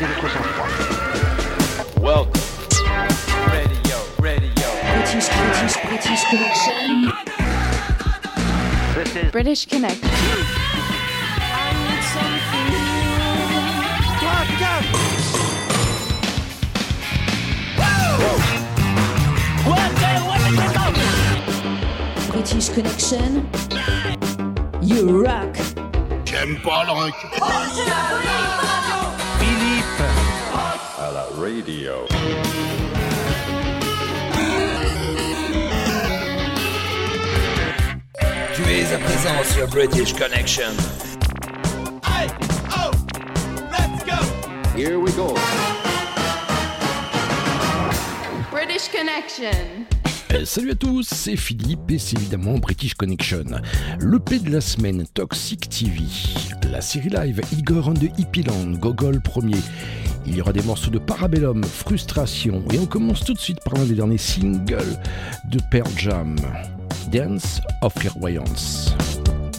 Gardez votre sang-froid. Welcome. Radio, radio. British, British, British Connection. This is British Connect. British Connection. You rock. J'aime pas le rock. Radio. Tu es à présent sur British Connection. Here we go. British Connection. Eh, Salut à tous, c'est Philippe et c'est évidemment British Connection. Le P de la semaine, Toxic TV. La série live Igor and the Hippieland, Gogol premier. Il y aura des morceaux de Parabellum, Frustration. Et on commence tout de suite par l'un des derniers singles de Pearl Jam, Dance of Clairvoyance.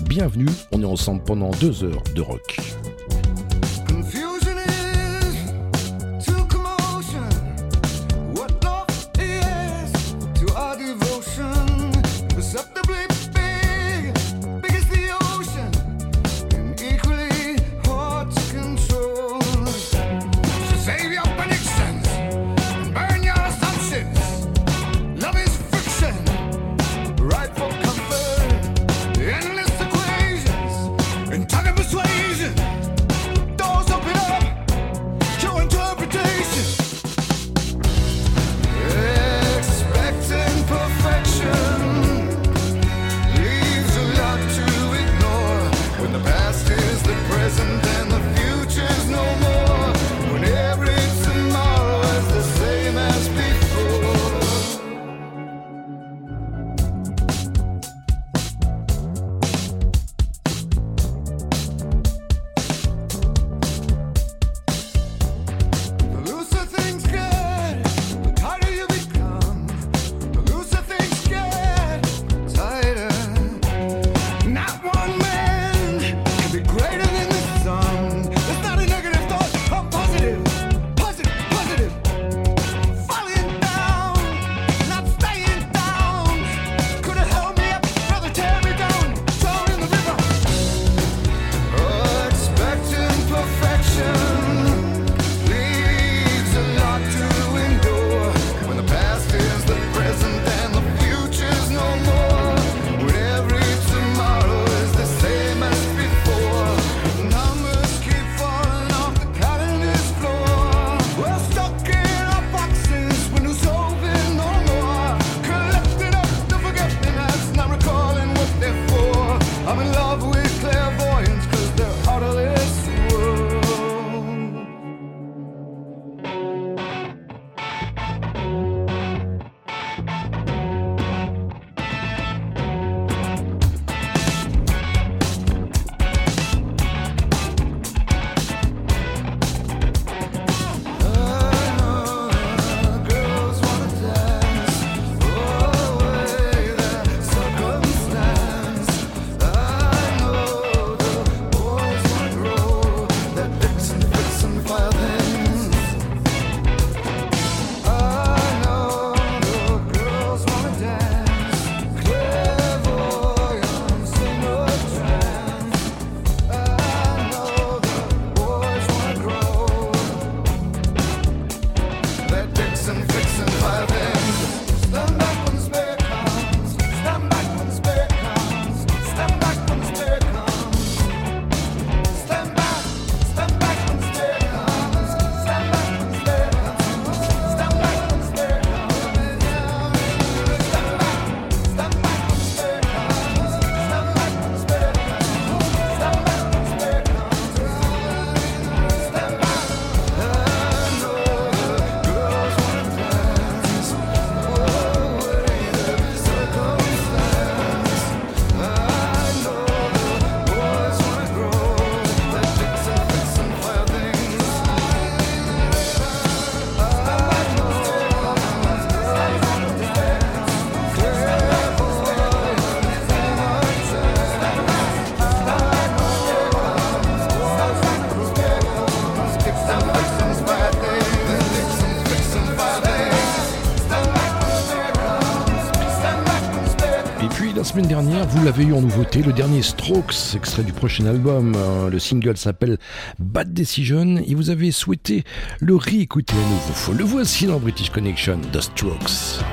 Bienvenue, on est ensemble pendant deux heures de rock. Vous l'avez eu en nouveauté, le dernier Strokes, extrait du prochain album. Euh, Le single s'appelle Bad Decision et vous avez souhaité le réécouter à nouveau. Le voici dans British Connection, The Strokes.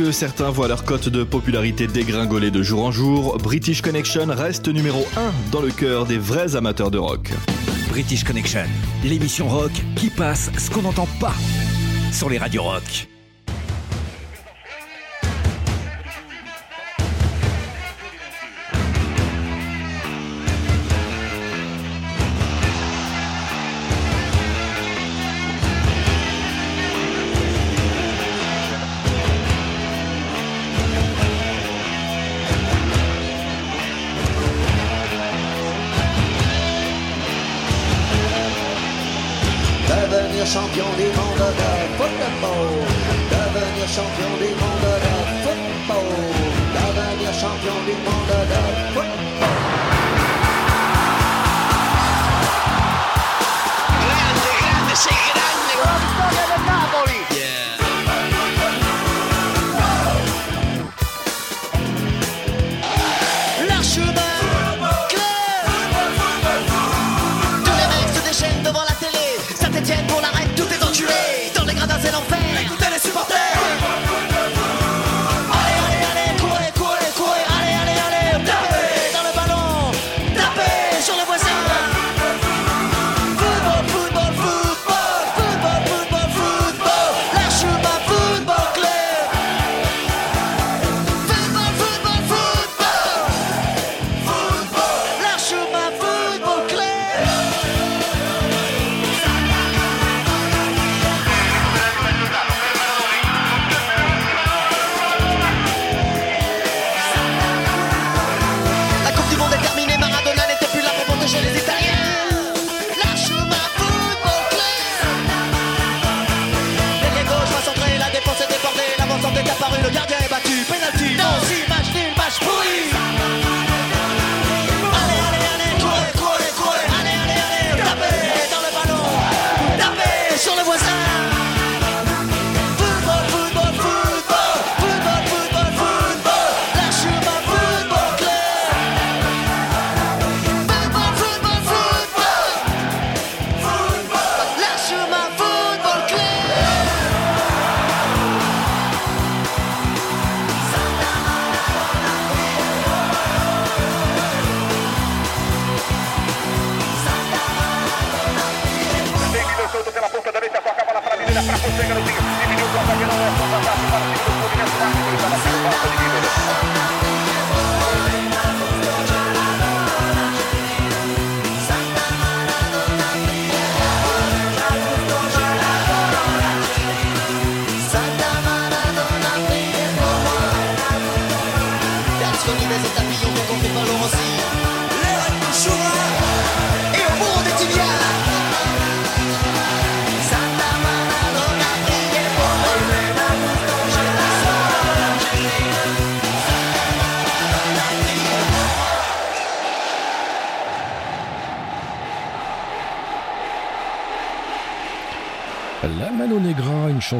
que certains voient leur cote de popularité dégringoler de jour en jour, British Connection reste numéro 1 dans le cœur des vrais amateurs de rock. British Connection, l'émission rock qui passe ce qu'on n'entend pas sur les radios rock.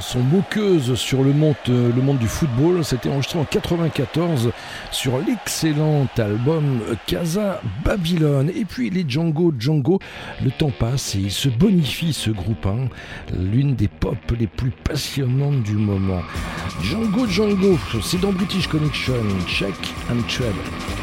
sont moqueuses sur le monde, euh, le monde du football. C'était enregistré en 94 sur l'excellent album Casa Babylone. Et puis les Django Django, le temps passe et il se bonifie ce groupe, hein, l'une des pop les plus passionnantes du moment. Django Django, c'est dans British Connection, Check and Treble.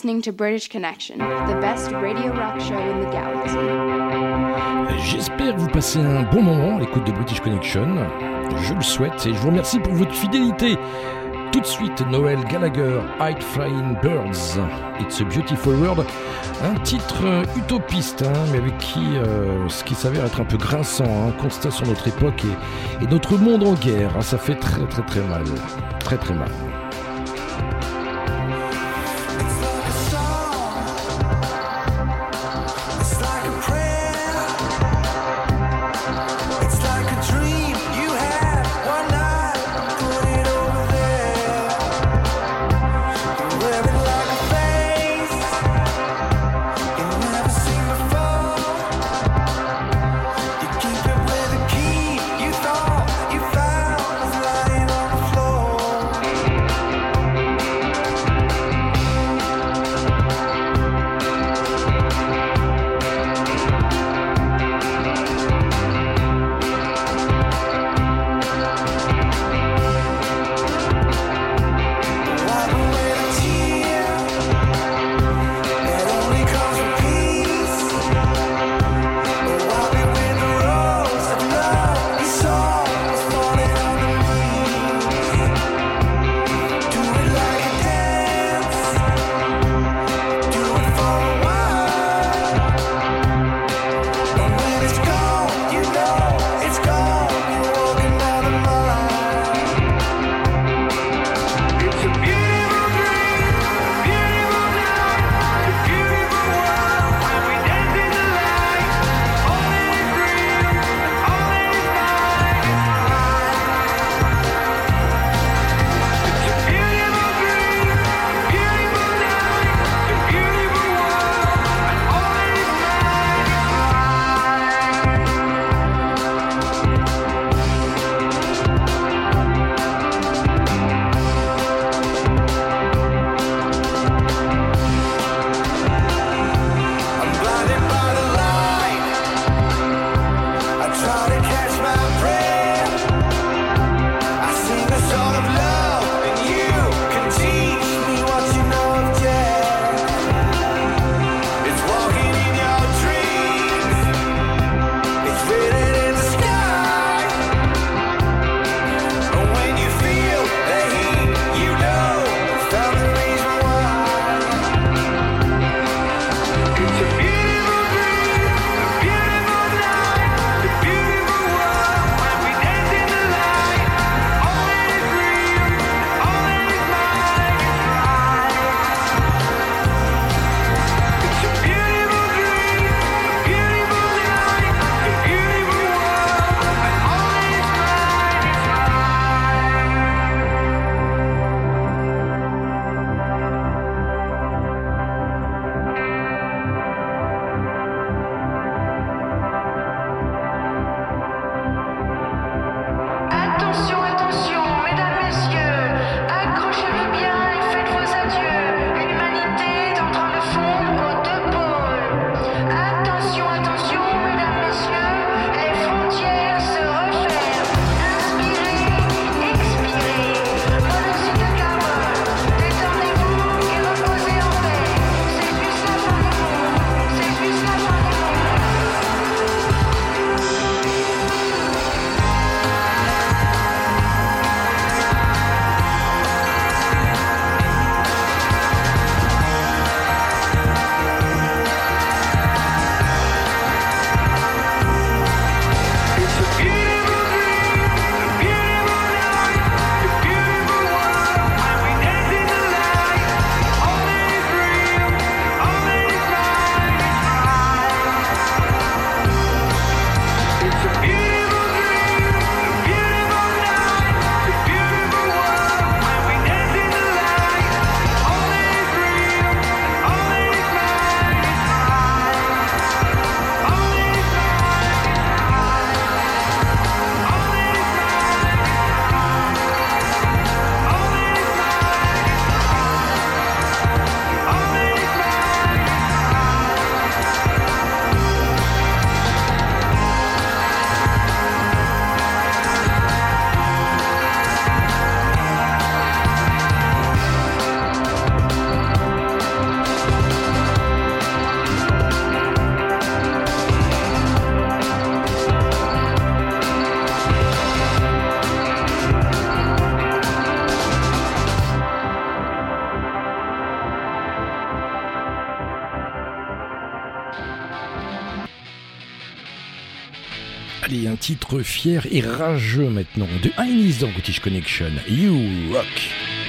Listening to British Connection, the best radio rock show in the galaxy. J'espère que vous passez un bon moment à l'écoute de British Connection. Je le souhaite et je vous remercie pour votre fidélité. Tout de suite, Noël Gallagher, High Flying Birds. It's a Beautiful World. Un titre euh, utopiste, hein, mais avec qui euh, ce qui s'avère être un peu grinçant. Un constat sur notre époque et, notre monde en guerre. hein. ça fait très très très mal. Très très mal. Fier et rageux maintenant de Heinis dans British Connection. You Rock.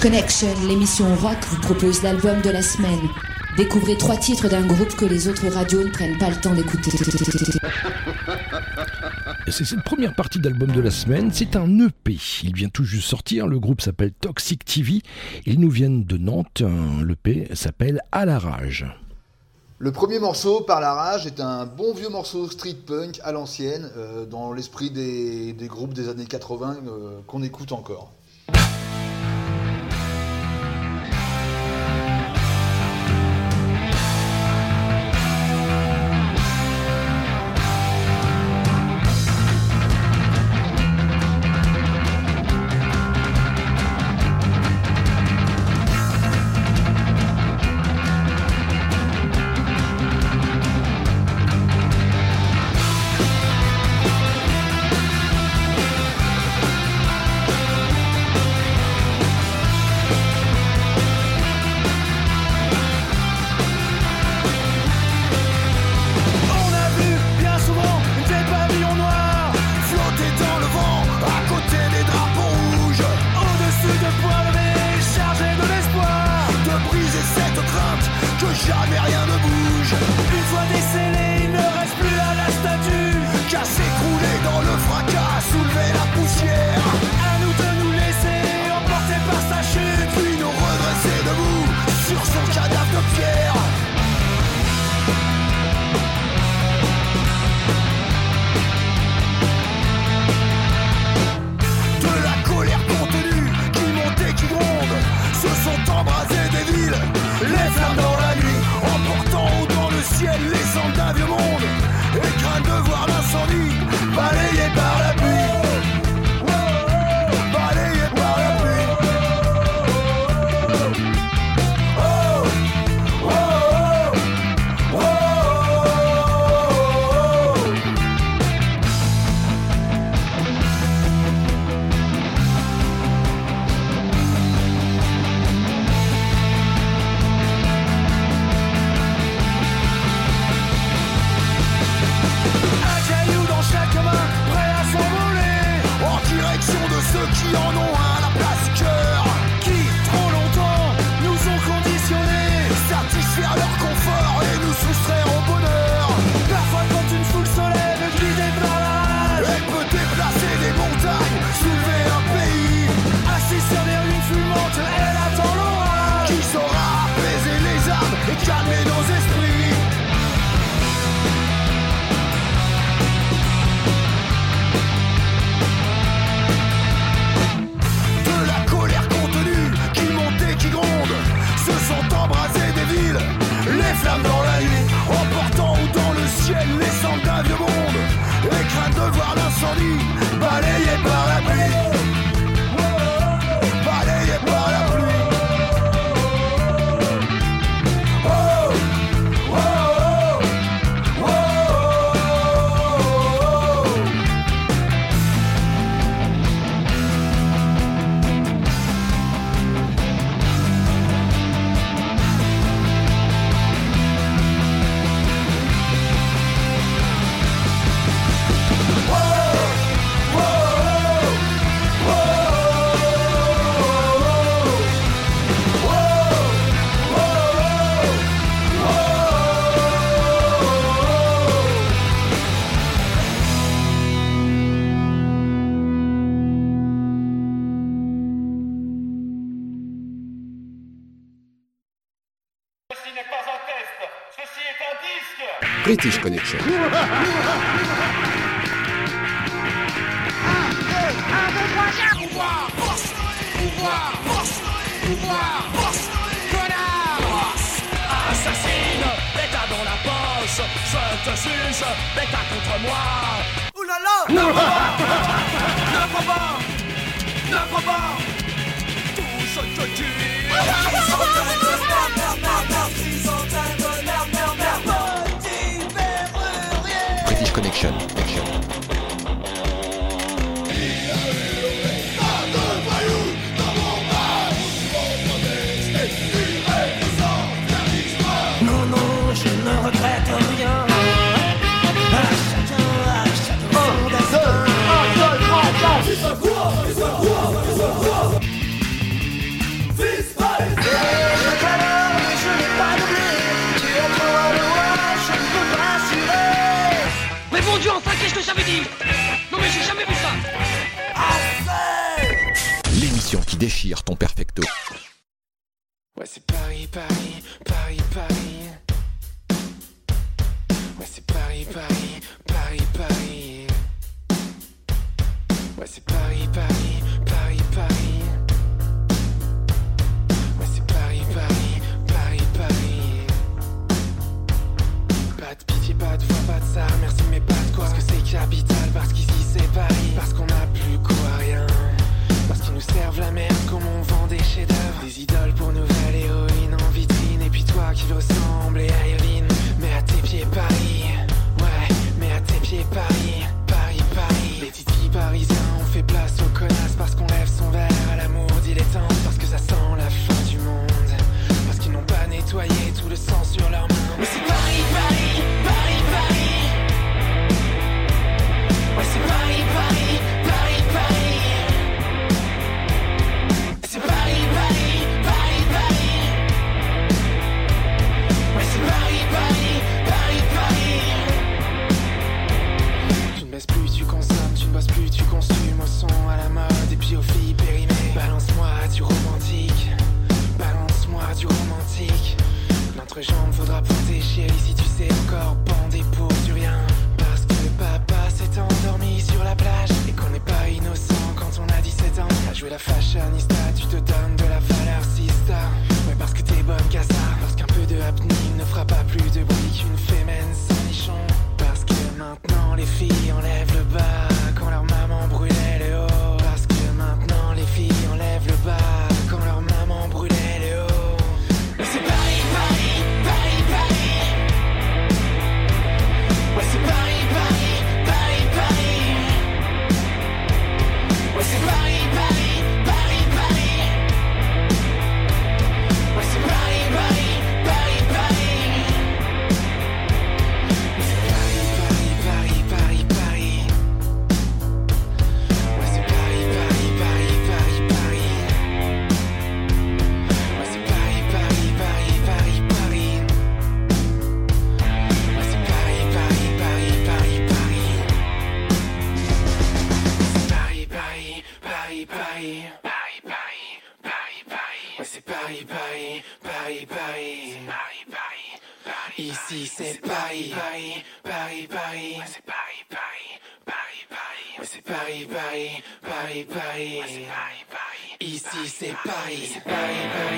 Connection, l'émission rock, vous propose l'album de la semaine. Découvrez trois titres d'un groupe que les autres radios ne prennent pas le temps d'écouter. C'est cette première partie d'album de la semaine, c'est un EP. Il vient tout juste sortir, le groupe s'appelle Toxic TV. Ils nous viennent de Nantes, l'EP s'appelle À la rage. Le premier morceau, Par la rage, est un bon vieux morceau street punk à l'ancienne, euh, dans l'esprit des, des groupes des années 80 euh, qu'on écoute encore. La poche Je te juge, bêta contre moi là Ne prends pas Ne prends pas Ne prends pas Tout ce que tu British déchire ton perfecto. Ouais, c'est Paris, Paris, Paris, Paris. Ouais, c'est Paris, Paris, Paris, Paris. Ouais, c'est Paris, Paris, Paris, Paris. Ouais, c'est Paris, Paris, Paris, Paris. Pas de pitié, pas de foi, pas de ça, merci mais pas de quoi. Parce que c'est capital, parce qu'ici c'est Paris. Parce qu'on toi qui veux ressembler à Irvine. Mais à tes pieds Paris. Ouais, mais à tes pieds Paris. Paris, Paris. Les titis parisiens ont fait place aux connasses. Parce qu'on lève son verre à l'amour dilettante. Parce que ça sent la fin du monde. Parce qu'ils n'ont pas nettoyé L'entrejambe faudra protéger si tu sais encore bander pour du rien. Parce que le papa s'est endormi sur la plage et qu'on n'est pas innocent quand on a 17 ans. À jouer la fashionista, tu te donnes de la valeur sista. Mais C'est Paris, c'est Paris, Paris,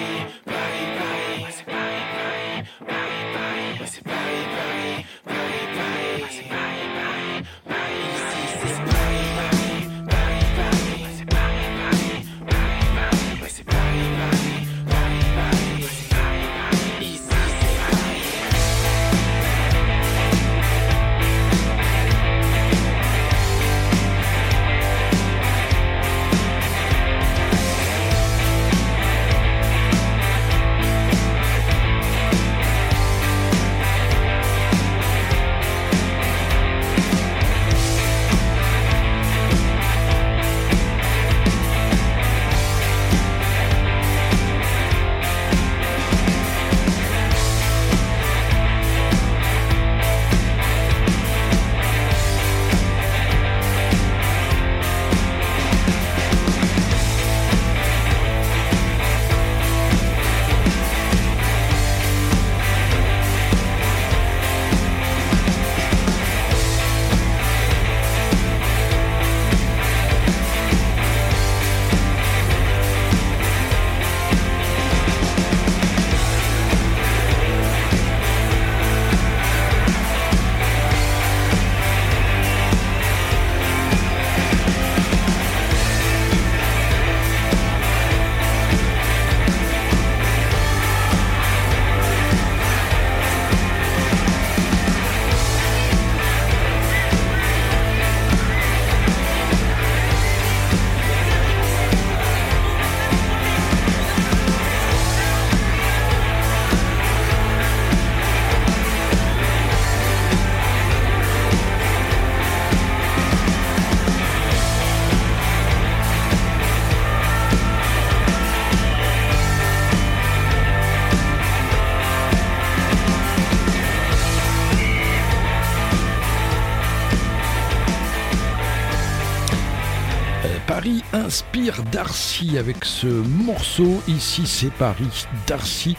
Inspire Darcy avec ce morceau. Ici, c'est Paris, Darcy.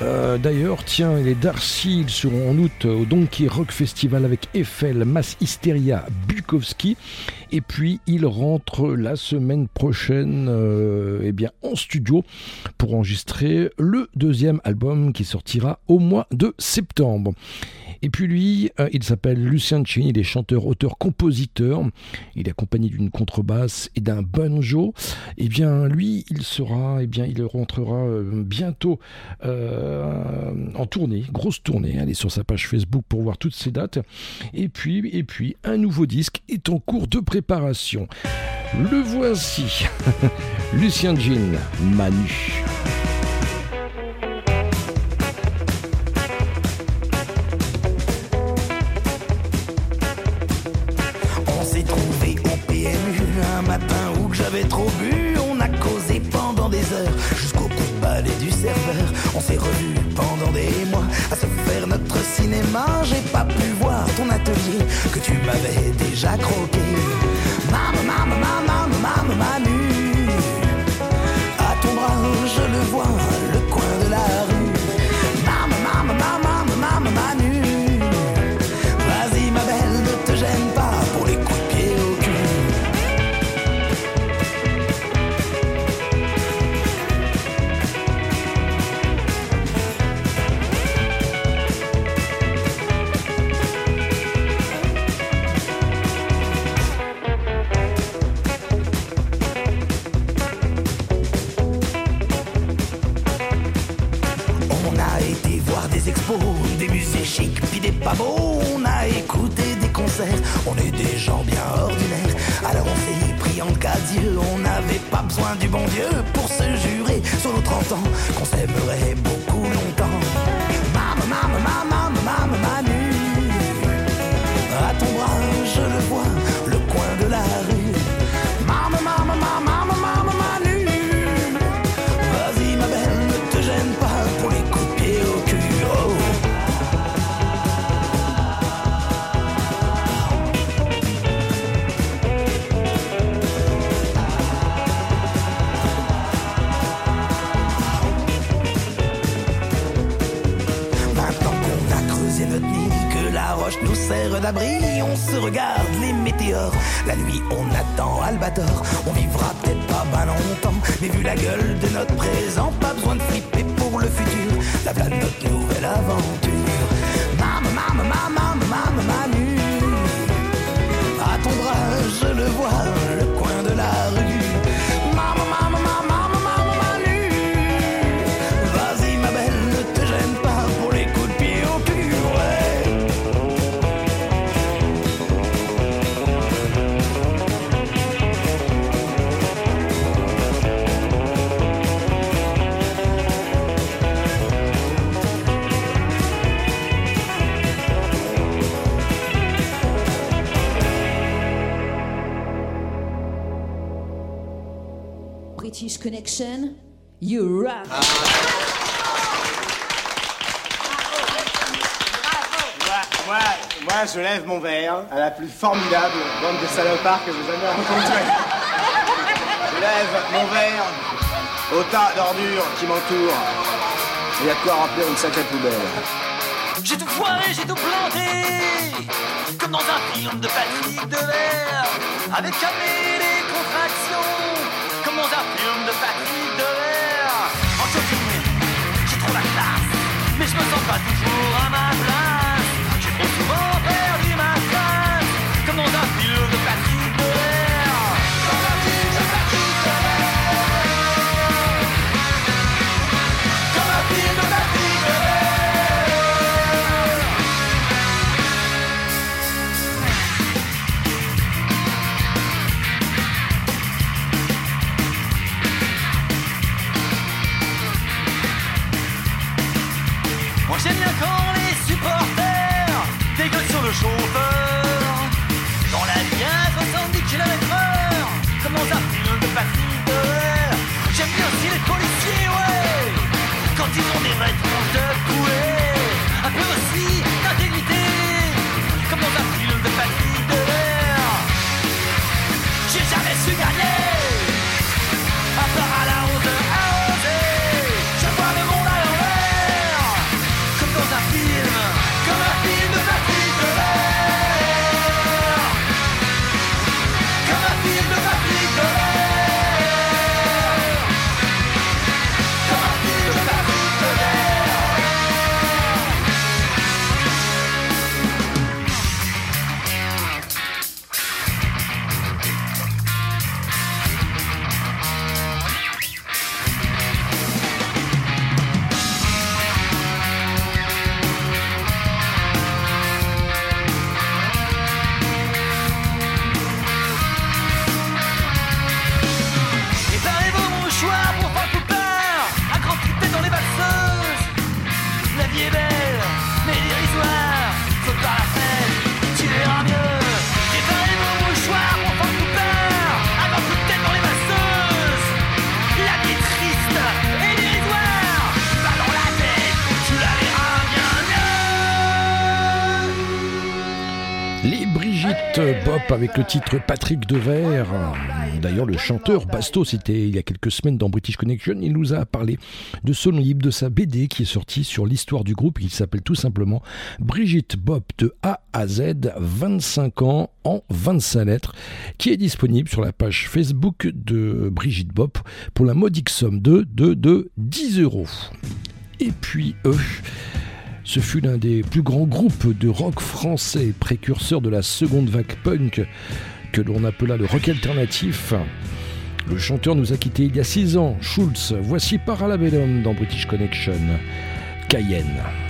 Euh, D'ailleurs, tiens, les Darcy, ils seront en août au Donkey Rock Festival avec Eiffel, Mass Hysteria, Bukowski. Et puis, ils rentrent la semaine prochaine euh, eh bien, en studio pour enregistrer le deuxième album qui sortira au mois de septembre. Et puis lui, euh, il s'appelle Lucien Chin, il est chanteur, auteur, compositeur. Il est accompagné d'une contrebasse et d'un banjo. Et bien lui, il sera, eh bien il rentrera euh, bientôt euh, en tournée, grosse tournée. Allez sur sa page Facebook pour voir toutes ces dates. Et puis, et puis un nouveau disque est en cours de préparation. Le voici, Lucien Jean, Manu. Trop bu. On a causé pendant des heures jusqu'au coup de balai du serveur. On s'est revus pendant des mois à se faire notre cinéma. J'ai pas pu voir ton atelier que tu m'avais déjà croqué. On a écouté des concerts, on est des gens bien ordinaires. Alors on s'est pris en cas Dieu, on n'avait pas besoin du bon Dieu pour se jurer sur nos 30 ans qu'on s'aimerait sert d'abri, on se regarde les météores. La nuit, on attend Albator. On vivra peut-être pas ben longtemps, mais vu la gueule de notre présent, pas besoin de flipper pour le futur. La de notre nouvelle aventure. Maman, maman, maman, Manu. À ton bras, je le vois, Connection, you rock. Moi, moi, moi, je lève mon verre à la plus formidable bande de salopards que j'ai jamais rencontrée. Je lève mon verre au tas d'ordures qui m'entourent. Il y a de quoi remplir une sacrée poubelle. J'ai tout foiré, j'ai tout planté Comme dans un film de Patrick Devers Avec jamais les contractions un de Patrick Devers En shopping, j'ai trop la classe Mais je me sens pas toujours à ma Moi j'aime bien quand les supporters dégueulent sur le chauffeur. Dans la vie à 70 km heure Comme dans un film de Devers J'aime bien aussi les policiers, ouais. Quand ils ont des réponses avec le titre Patrick Devers. D'ailleurs, le chanteur Basto, c'était il y a quelques semaines dans British Connection, il nous a parlé de son livre, de sa BD qui est sorti sur l'histoire du groupe. Il s'appelle tout simplement Brigitte Bop de A à Z, 25 ans en 25 lettres, qui est disponible sur la page Facebook de Brigitte Bop pour la modique somme de, de, de 10 euros. Et puis eux. Ce fut l'un des plus grands groupes de rock français, précurseur de la seconde vague punk, que l'on appela le rock alternatif. Le chanteur nous a quittés il y a 6 ans, Schulz. Voici Paralabellum dans British Connection. Cayenne.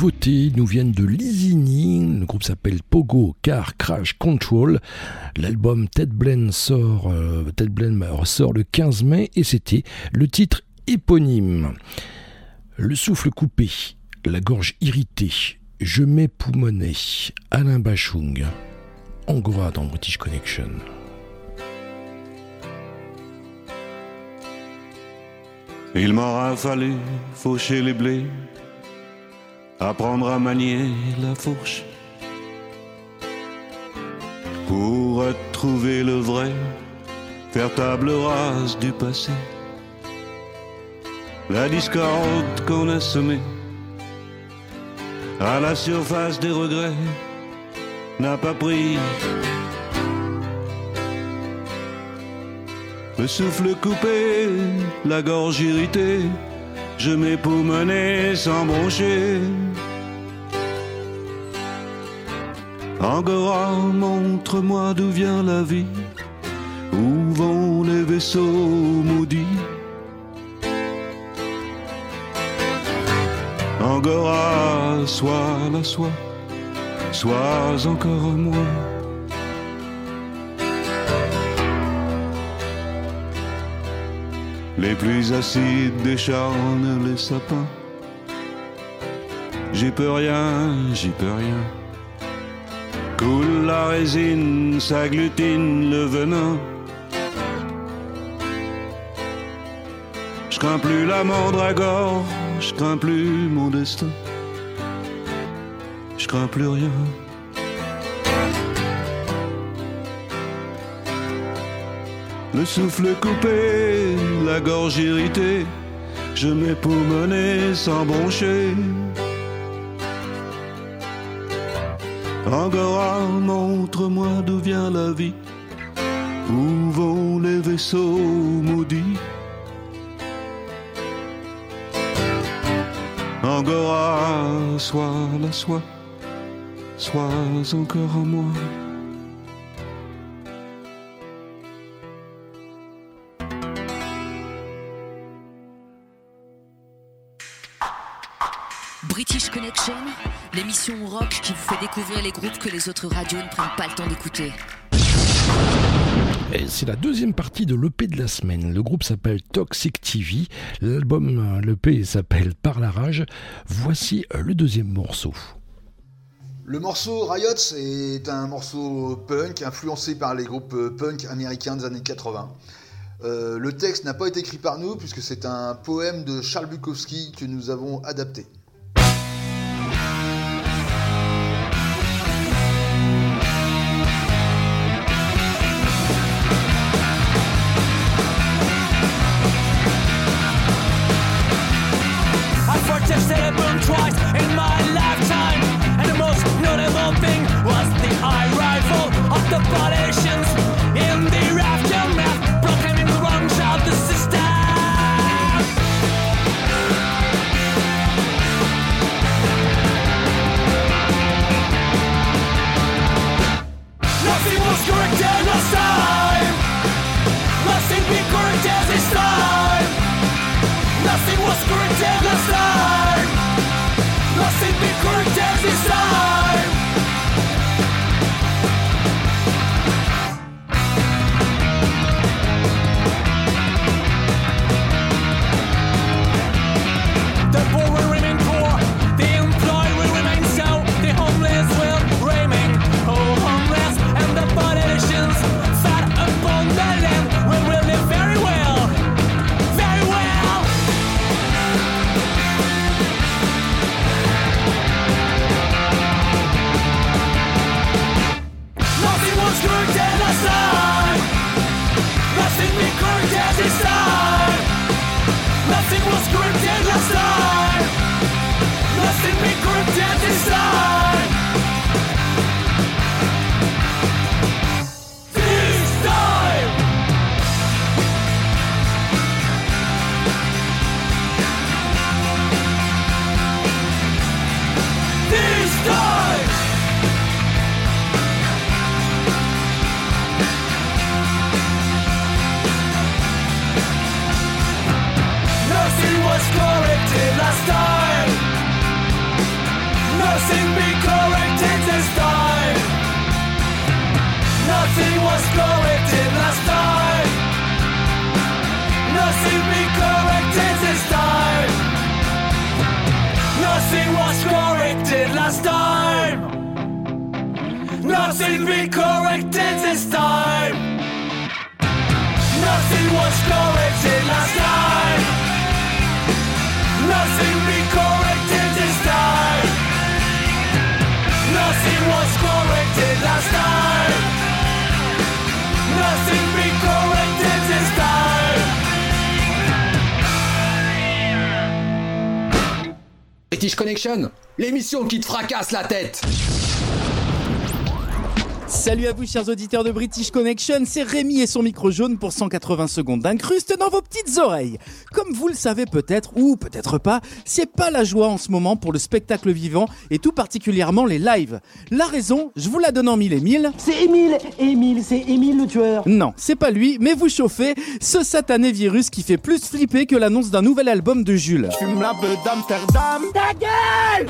C'est une nouveauté, ils nous viennent de Lizini, le groupe s'appelle Pogo Car Crash Control. L'album Ted Blen sort, euh, Ted sort le 15 mai et c'était le titre éponyme. Le souffle coupé, la gorge irritée, je m'époumonais, Alain Bachung, Angora dans British Connection. Il m'aura fallu faucher les blés, apprendre à manier la fourche, pour retrouver le vrai, faire table rase du passé. La discorde qu'on a semée à la surface des regrets n'a pas pris Le souffle coupé, la gorge irritée, je m'époumonais sans broncher. Angora, montre-moi d'où vient la vie, où vont les vaisseaux maudits? Angora, sois la soie, sois encore moi. Les plus acides décharnent les sapins. J'y peux rien, j'y peux rien. Coule la résine, s'agglutine le venin. Je crains plus la mandragore, je crains plus mon destin. Je crains plus rien. Le souffle coupé, la gorge irritée, je m'époumonais sans broncher. Angora, montre-moi d'où vient la vie, où vont les vaisseaux maudits? Angora, sois la soie, sois encore à moi. British Connection, l'émission rock qui vous fait découvrir les groupes que les autres radios ne prennent pas le temps d'écouter. C'est la deuxième partie de l'EP de la semaine. Le groupe s'appelle Toxic TV. L'album, l'EP s'appelle Par la rage. Voici euh, le deuxième morceau. Le morceau Riots est un morceau punk influencé par les groupes euh, punk américains des années 80. Euh, le texte n'a pas été écrit par nous puisque c'est un poème de Charles Bukowski que nous avons adapté. L'émission qui te fracasse la tête. Salut à vous chers auditeurs de British Connection, c'est Rémi et son micro jaune pour 180 secondes d'incruste dans vos petites oreilles. Comme vous le savez peut-être ou peut-être pas, c'est pas la joie en ce moment pour le spectacle vivant et tout particulièrement les lives. La raison, je vous la donne en mille et mille. C'est Émile, Émile, c'est Émile le tueur. Non, c'est pas lui, mais vous chauffez, ce satané virus qui fait plus flipper que l'annonce d'un nouvel album de Jules. La d'Amsterdam. Ta gueule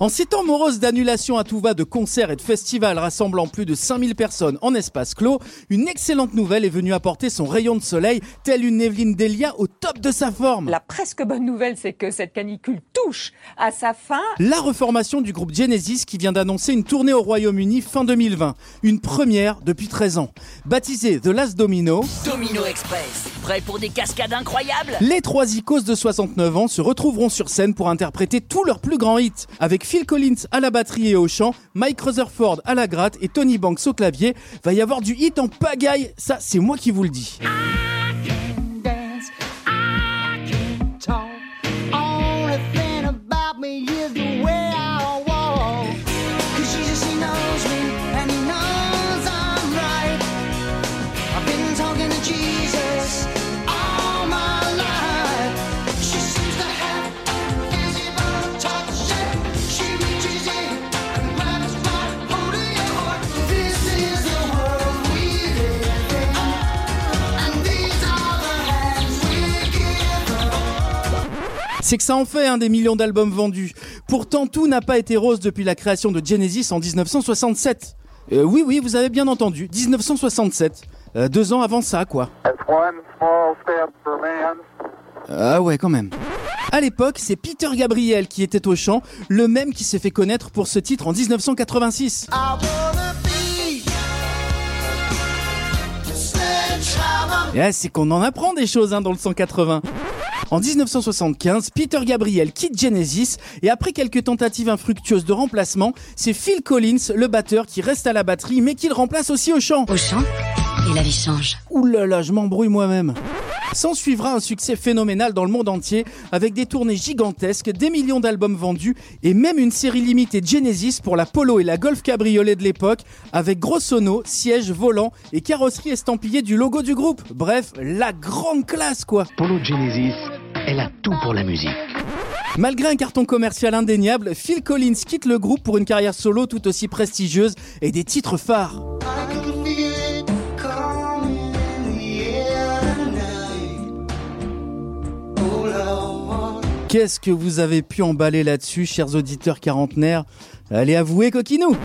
En ces temps moroses d'annulation à tout va de concerts et de festivals rassemblant plus de 5000 personnes en espace clos, une excellente nouvelle est venue apporter son rayon de soleil, telle une Evelyne Delia au top de sa La presque bonne nouvelle, c'est que cette canicule touche à sa fin. La reformation du groupe Genesis qui vient d'annoncer une tournée au Royaume-Uni fin 2020. Une première depuis 13 ans. Baptisée The Last Domino, Domino Express, prêt pour des cascades incroyables les trois icônes de 69 ans se retrouveront sur scène pour interpréter tous leurs plus grands hits. Avec Phil Collins à la batterie et au chant, Mike Rutherford à la gratte et Tony Banks au clavier, va y avoir du hit en pagaille. Ça, c'est moi qui vous le dis. dance, C'est que ça en fait hein, des millions d'albums vendus. Pourtant, tout n'a pas été rose depuis la création de Genesis en 1967. Euh, oui, oui, vous avez bien entendu, 1967. Euh, deux ans avant ça, quoi. Ah ouais, quand même. À l'époque, c'est Peter Gabriel qui était au chant, le même qui s'est fait connaître pour ce titre en 1986. Et ouais, c'est qu'on en apprend des choses hein, dans le 180. En 1975, Peter Gabriel quitte Genesis et après quelques tentatives infructueuses de remplacement, c'est Phil Collins, le batteur, qui reste à la batterie mais qui le remplace aussi au chant. Au chant Et la vie change. Ouh là là, je m'embrouille moi-même. S'en suivra un succès phénoménal dans le monde entier, avec des tournées gigantesques, des millions d'albums vendus, et même une série limitée Genesis pour la Polo et la Golf Cabriolet de l'époque, avec gros sonos, sièges, volants et carrosserie estampillée du logo du groupe. Bref, la grande classe quoi Polo Genesis, elle a tout pour la musique. Malgré un carton commercial indéniable, Phil Collins quitte le groupe pour une carrière solo tout aussi prestigieuse et des titres phares. Qu'est-ce que vous avez pu emballer là-dessus, chers auditeurs quarantenaires? Allez avouer, coquinou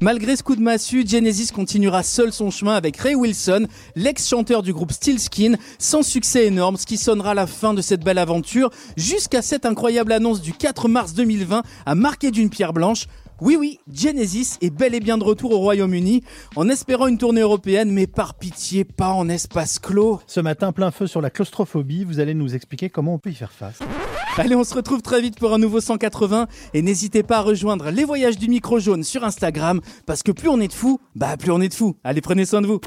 Malgré ce coup de massue, Genesis continuera seul son chemin avec Ray Wilson, l'ex-chanteur du groupe Steelskin, sans succès énorme, ce qui sonnera la fin de cette belle aventure, jusqu'à cette incroyable annonce du 4 mars 2020 à marquer d'une pierre blanche. Oui, oui, Genesis est bel et bien de retour au Royaume-Uni, en espérant une tournée européenne, mais par pitié, pas en espace clos. Ce matin, plein feu sur la claustrophobie, vous allez nous expliquer comment on peut y faire face. Allez, on se retrouve très vite pour un nouveau 180, et n'hésitez pas à rejoindre les voyages du micro jaune sur Instagram, parce que plus on est de fous, bah plus on est de fous. Allez, prenez soin de vous.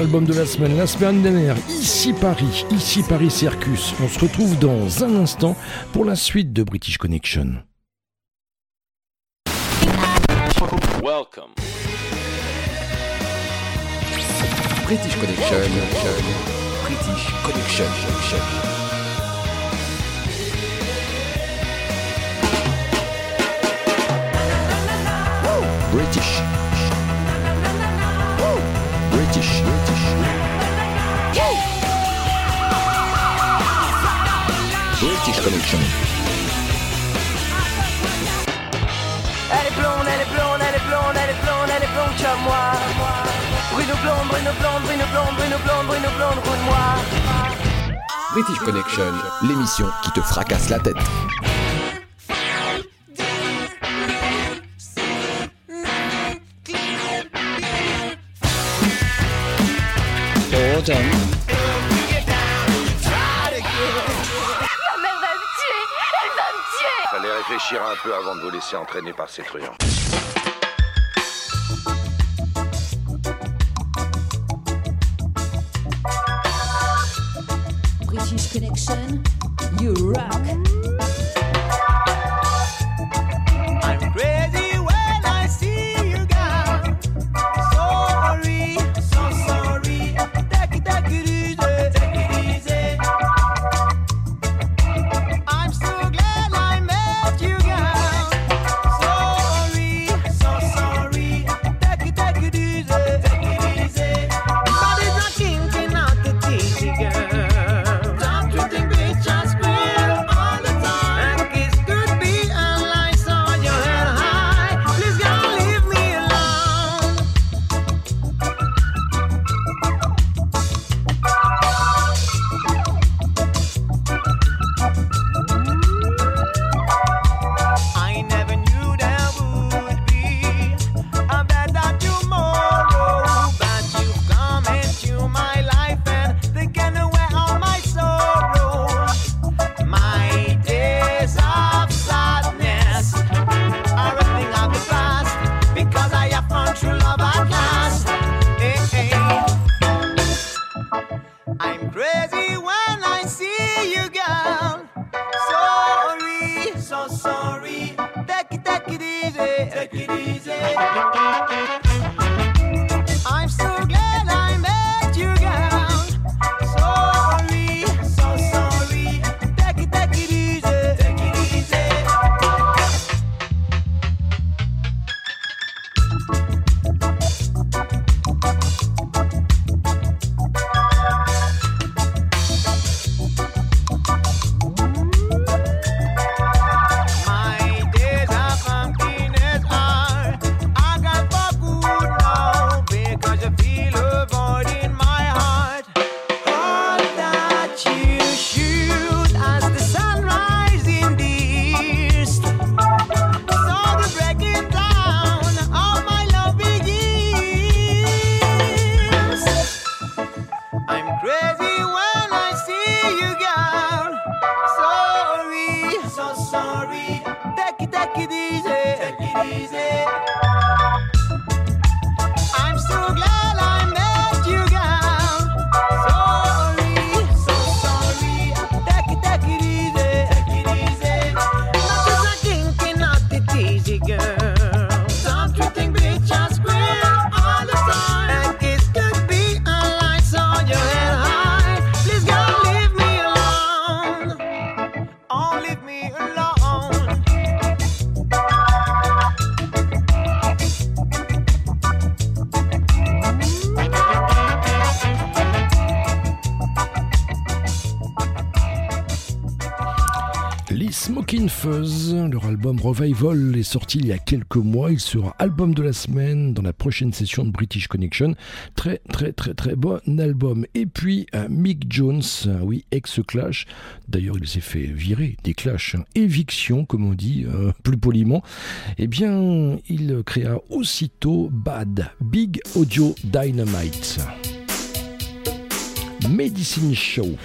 Album de la semaine, la semaine dernière, ici Paris, ici Paris Circus. On se retrouve dans un instant pour la suite de British Connection. Welcome. British Connection. British Connection. Connection. Elle est blonde, elle est blonde, elle est blonde, elle est blonde, elle est blonde comme moi. Bruno blonde, Bruno blonde, Bruno blonde, Bruno blonde, Bruno blonde, roule moi. British Connection, l'émission qui te fracasse la tête. Réfléchir un peu avant de vous laisser entraîner par ces truands. l'album Revival est sorti il y a quelques mois. Il sera album de la semaine dans la prochaine session de British Connection. Très, très, très, très bon album. Et puis euh, Mick Jones, euh, oui, ex-Clash. D'ailleurs, il s'est fait virer des Clash. Hein. Éviction, comme on dit euh, plus poliment. Eh bien, il créa aussitôt Bad, Big Audio Dynamite. Medicine Show.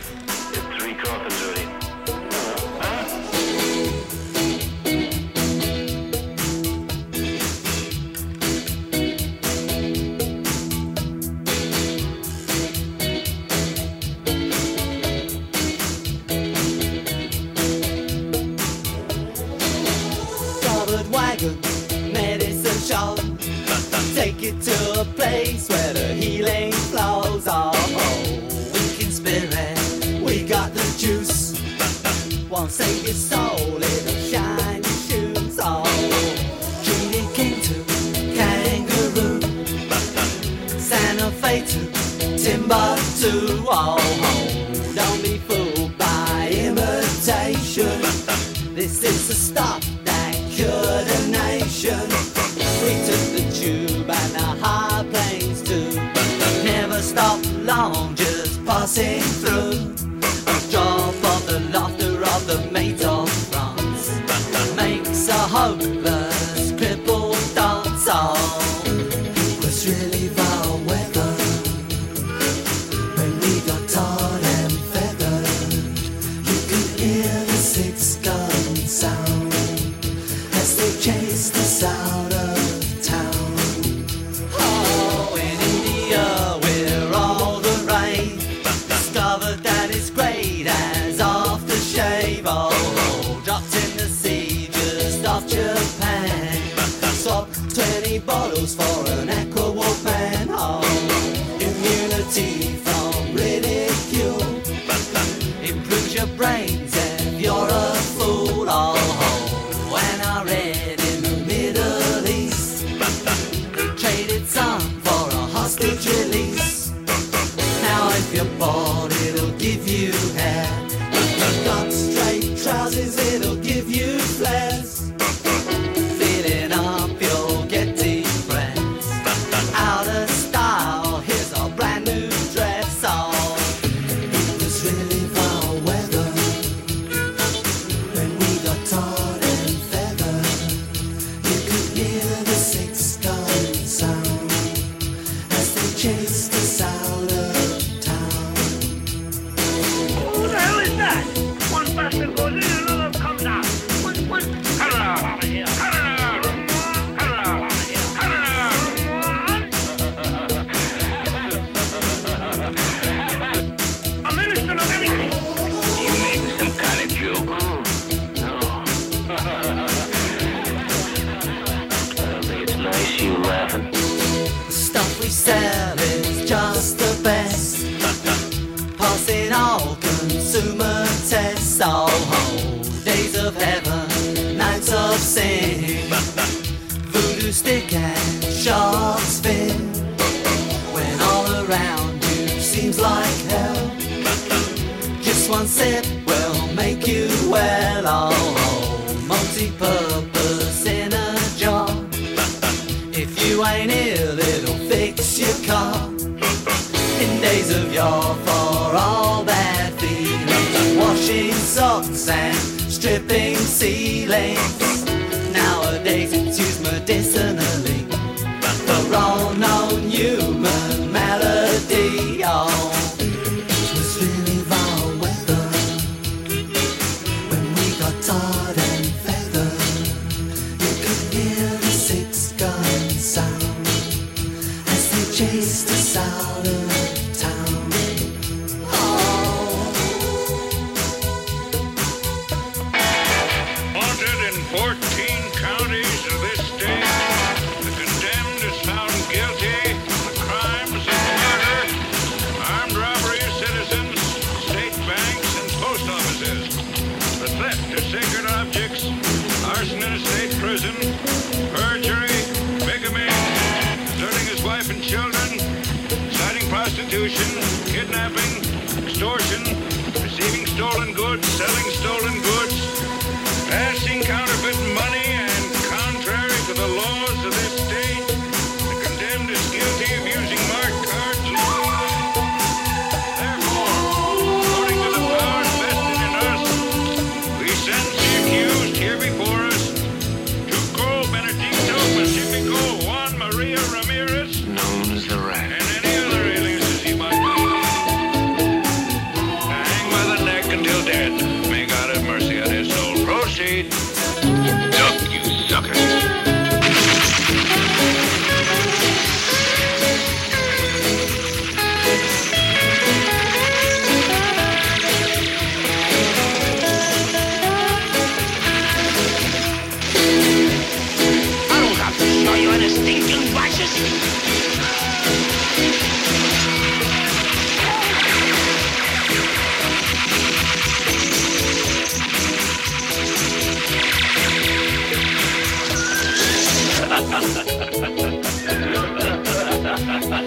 ハハ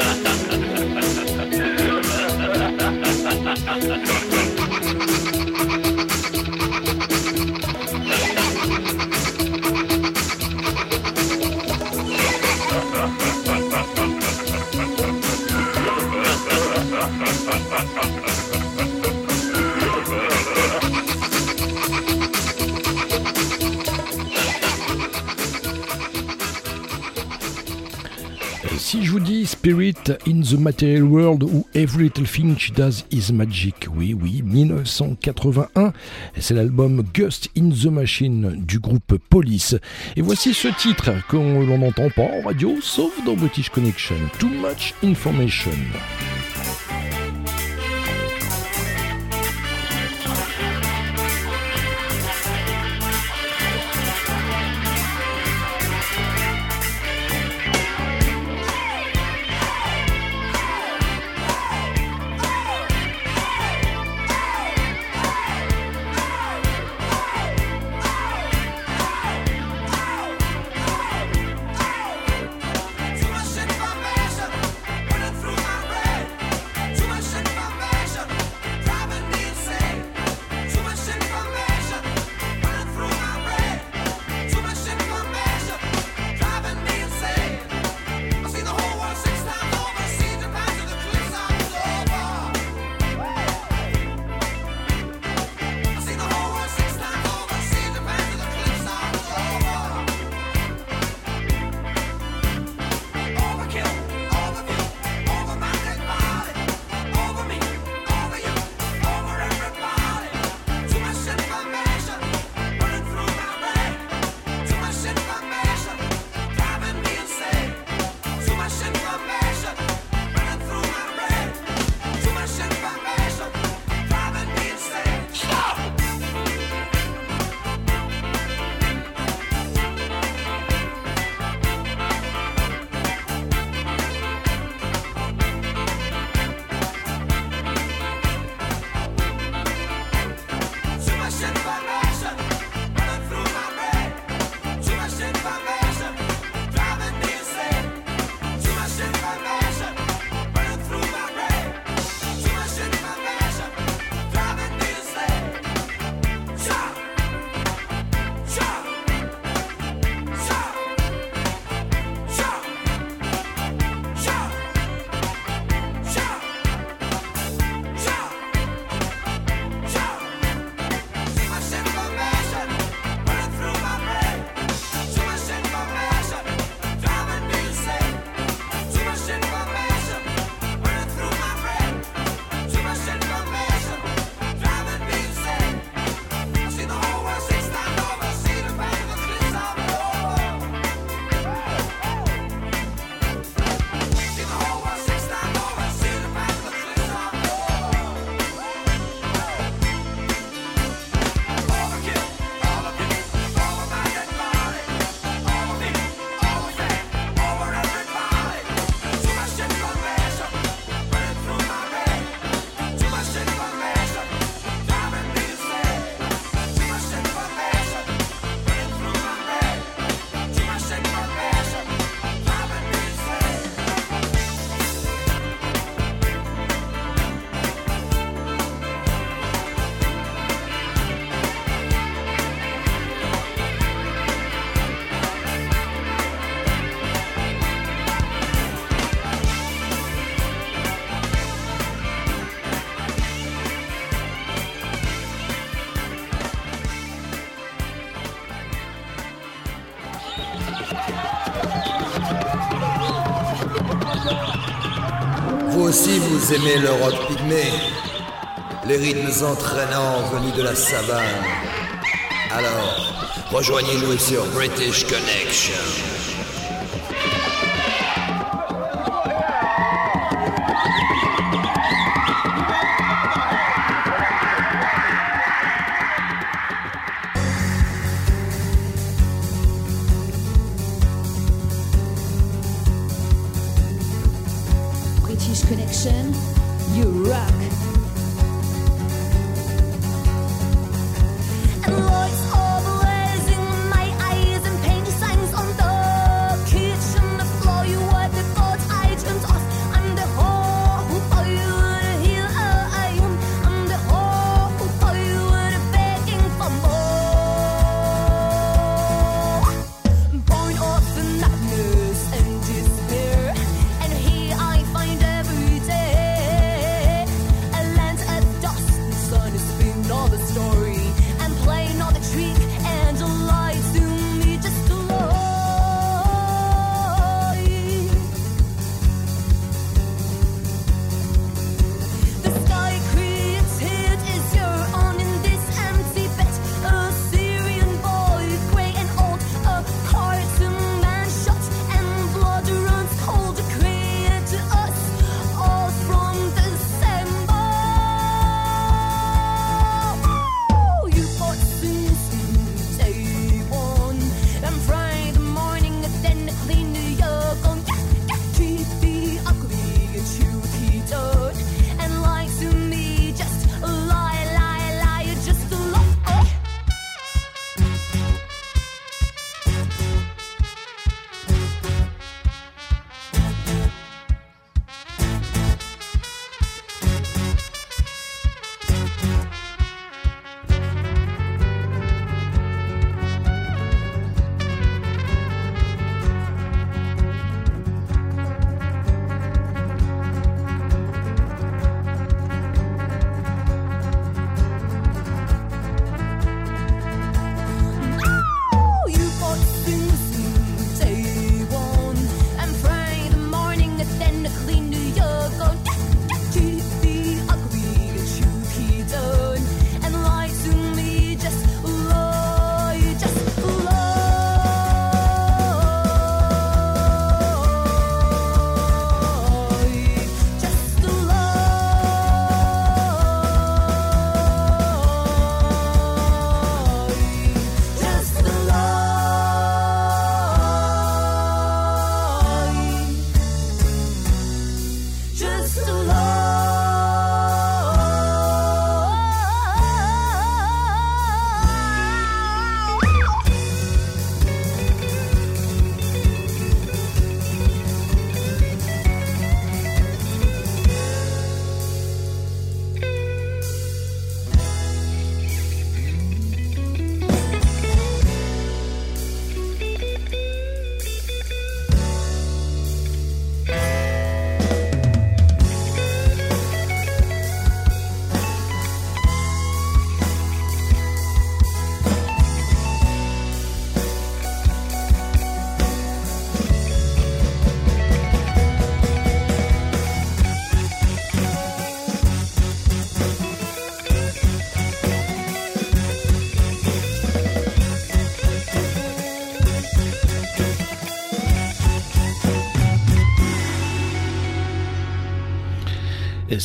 ハハ Spirit in the Material World ou Every Little Thing She Does Is Magic. Oui, oui, 1981. C'est l'album Gust in the Machine du groupe Police. Et voici ce titre que l'on n'entend pas en radio, sauf dans British Connection. Too Much Information. Le rock pygmé Les rythmes entraînants venus de la savane. Alors, rejoignez-nous sur British Connection.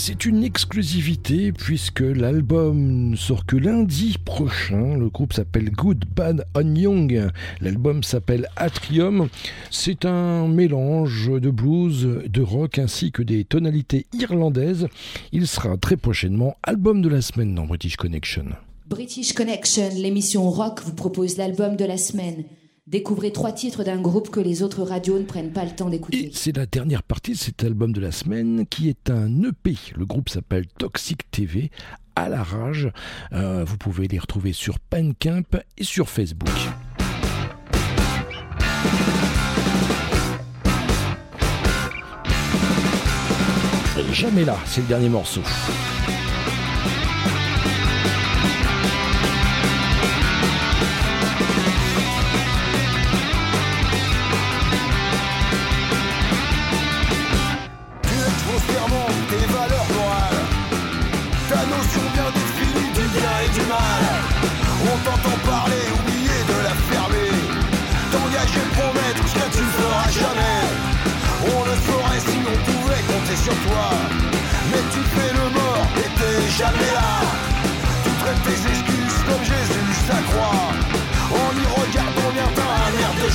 C'est une exclusivité puisque l'album ne sort que lundi prochain. Le groupe s'appelle Good Bad On Young. L'album s'appelle Atrium. C'est un mélange de blues, de rock ainsi que des tonalités irlandaises. Il sera très prochainement album de la semaine dans British Connection. British Connection, l'émission rock, vous propose l'album de la semaine. Découvrez trois titres d'un groupe que les autres radios ne prennent pas le temps d'écouter. Et c'est la dernière partie de cet album de la semaine qui est un EP. Le groupe s'appelle Toxic TV. À la rage. Euh, vous pouvez les retrouver sur Bandcamp et sur Facebook. Jamais là, c'est le dernier morceau. Tu Toutes tes excuses comme Jésus sa croix On y regarde, on vient pas un air de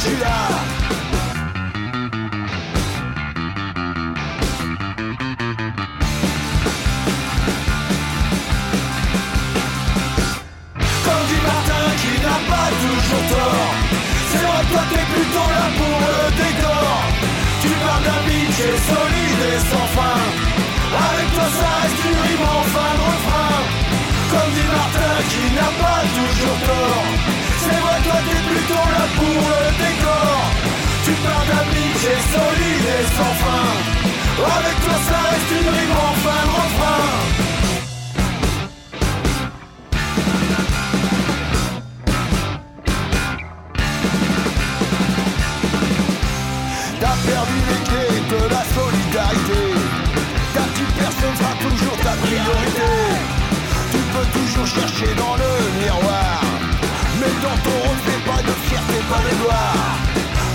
n'a pas toujours tort. C'est vrai toi t'es plutôt là pour le décor. Tu parles d'un pitch solide et sans fin. Avec toi ça reste une rime en fin de refrain. Comme dit Martin qui n'a pas toujours tort. C'est vrai toi t'es plutôt là pour le décor. Tu parles d'amitié solide et sans fin. Avec toi ça reste une rime en fin de refrain. T'as perdu priorité Tu peux toujours chercher dans le miroir. Mais dans ton fais pas de fierté, pas de gloire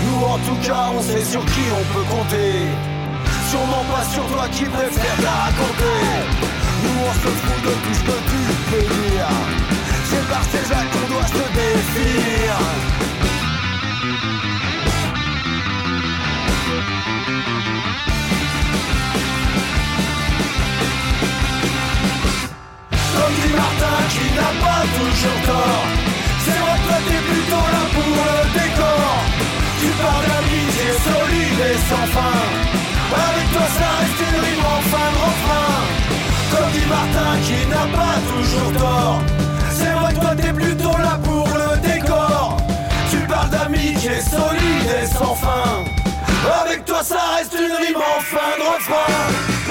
Nous en tout cas on sait sur qui on peut compter. Sûrement pas sur toi qui préfère la raconter. Nous on se fout de tout ce que tu peux dire C'est par ces actes qu'on doit se définir Dit Martin qui n'a pas toujours tort. C'est t'es plutôt là pour le décor. Tu parles d'amitié solide et sans fin. Avec toi ça reste une rime en fin de refrain dit Martin qui n'a pas toujours tort. C'est vrai toi t'es plutôt là pour le décor. Tu parles d'amitié solide et sans fin. Avec toi ça reste une rime en fin de refrain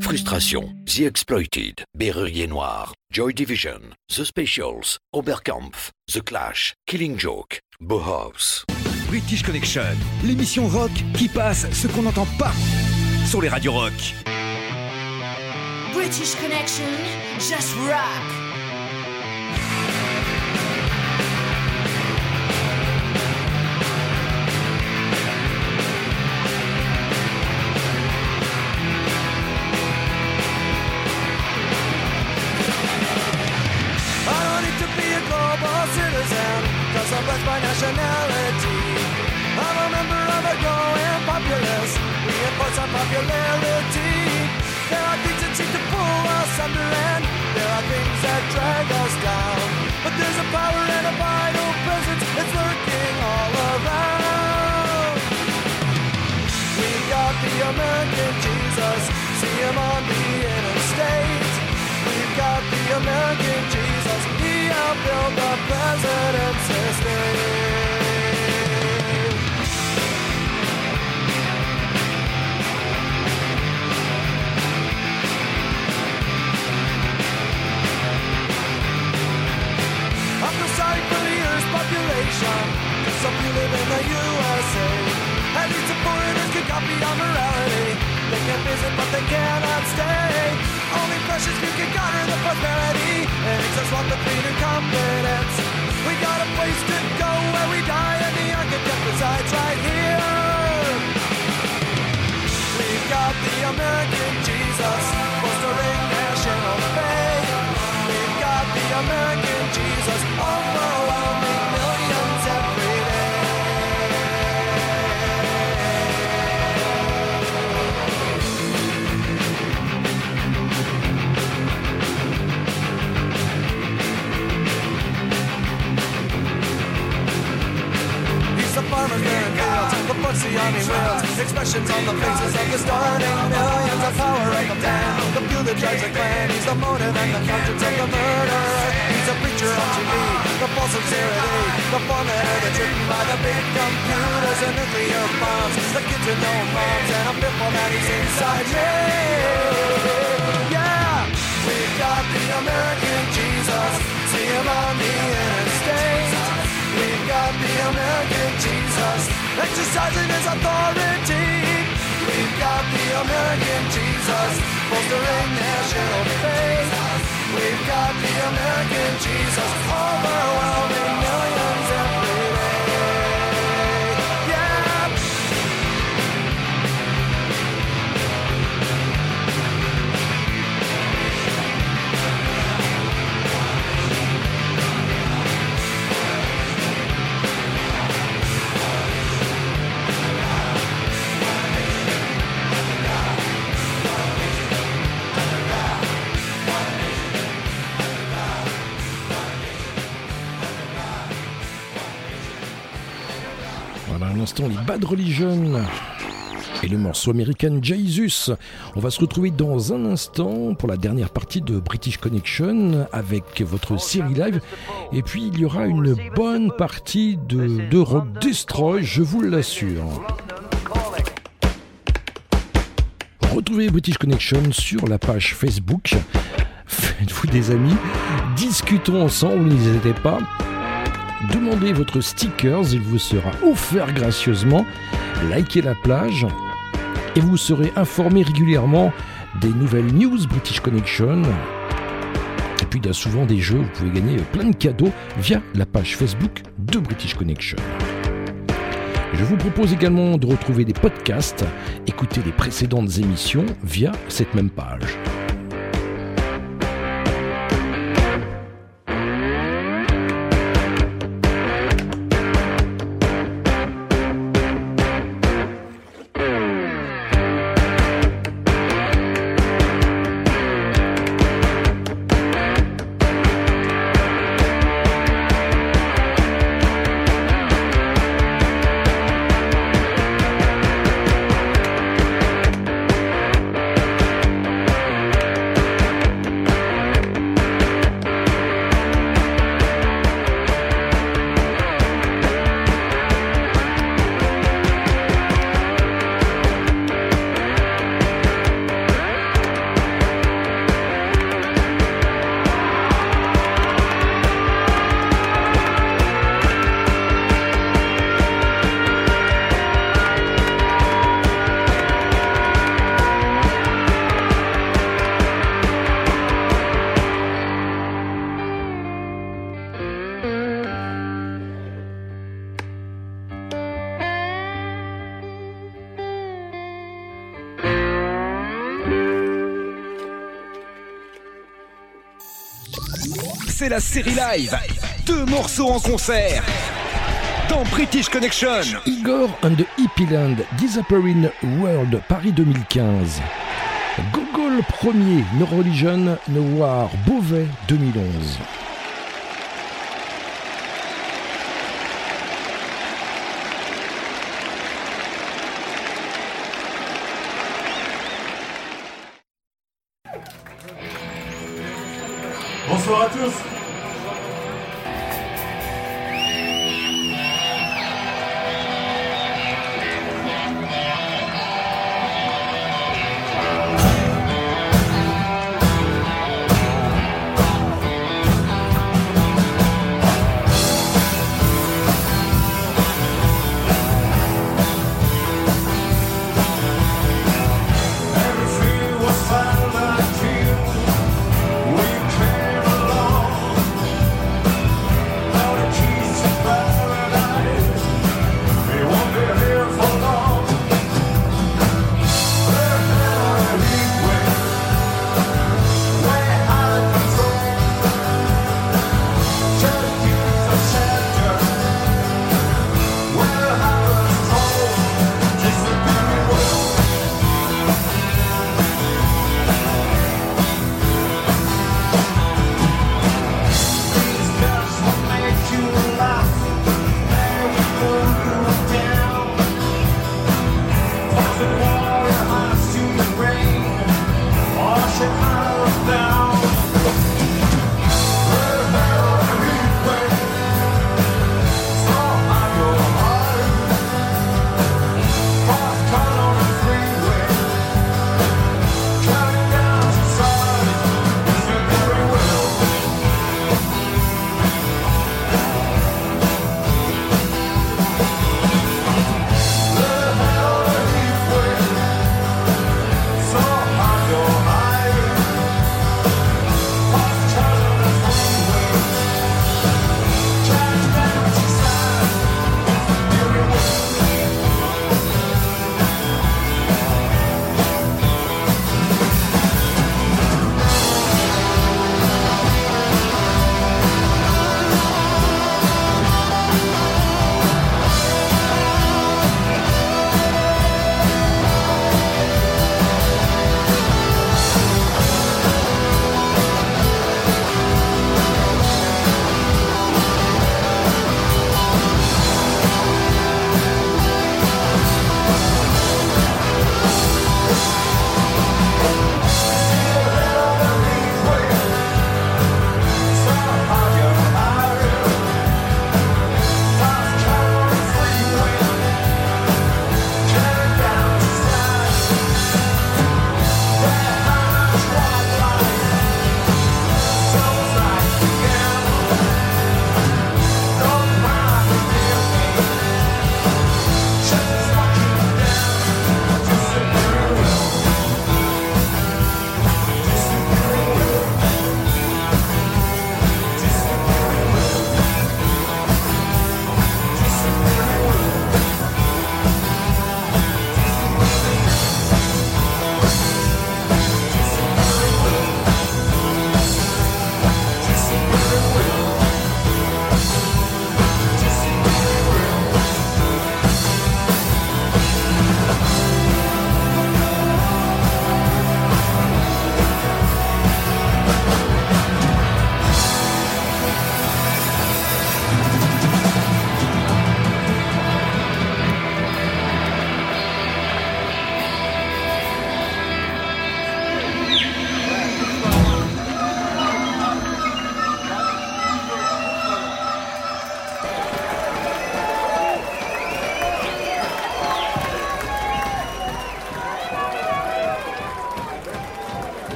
Frustration, The Exploited, Berrurier Noir, Joy Division, The Specials, Oberkampf, The Clash, Killing Joke, Bauhaus. British Connection, l'émission rock qui passe ce qu'on n'entend pas sur les radios rock. British Connection, just rock. Nationality I'm a member of a growing populace. We enforce our popularity. There are things that seem to pull us under And there are things that drag us down. But there's a power and a vital presence It's lurking all around. We got the American Jesus. See him on the interstate. We've got the American Jesus. Build the president's estate. I feel sorry for the Earth's population. Cause some you live in the USA. At least the foreigners can copy our morality. They can visit, but they cannot stay. Only precious few can garner the prosperity. And makes us want the freedom confidence. We got a place to go where we die, and the architect resides right here. We've got the American Jesus, the the army wields, expressions on the faces of the starting millions, Of power of the the fuel that drives the clan. He's the motive and the conscience of the murderer. He's a preacher on TV, the false sincerity, the formula that's written by the big computers and nuclear bombs, the kids with no moms, and a pitbull that he's inside me. Yeah, we've got the American Jesus, see him on the interstate. We've got the exercising his authority. We've got the American Jesus bolstering national faith. We've got the American Jesus les Bad Religion et le morceau américain Jesus. On va se retrouver dans un instant pour la dernière partie de British Connection avec votre série live. Et puis, il y aura une bonne partie de, de Rock Destroy, je vous l'assure. Retrouvez British Connection sur la page Facebook. Faites-vous des amis. Discutons ensemble, n'hésitez pas. Demandez votre stickers, il vous sera offert gracieusement. Likez la plage et vous serez informé régulièrement des nouvelles news British Connection. Et puis souvent des jeux, vous pouvez gagner plein de cadeaux via la page Facebook de British Connection. Je vous propose également de retrouver des podcasts, écouter les précédentes émissions via cette même page. Série live. Deux morceaux en concert. Dans British Connection. Igor and the Hippie Land, Disappearing World, Paris 2015. Gogol premier, No Religion, No War, Beauvais 2011.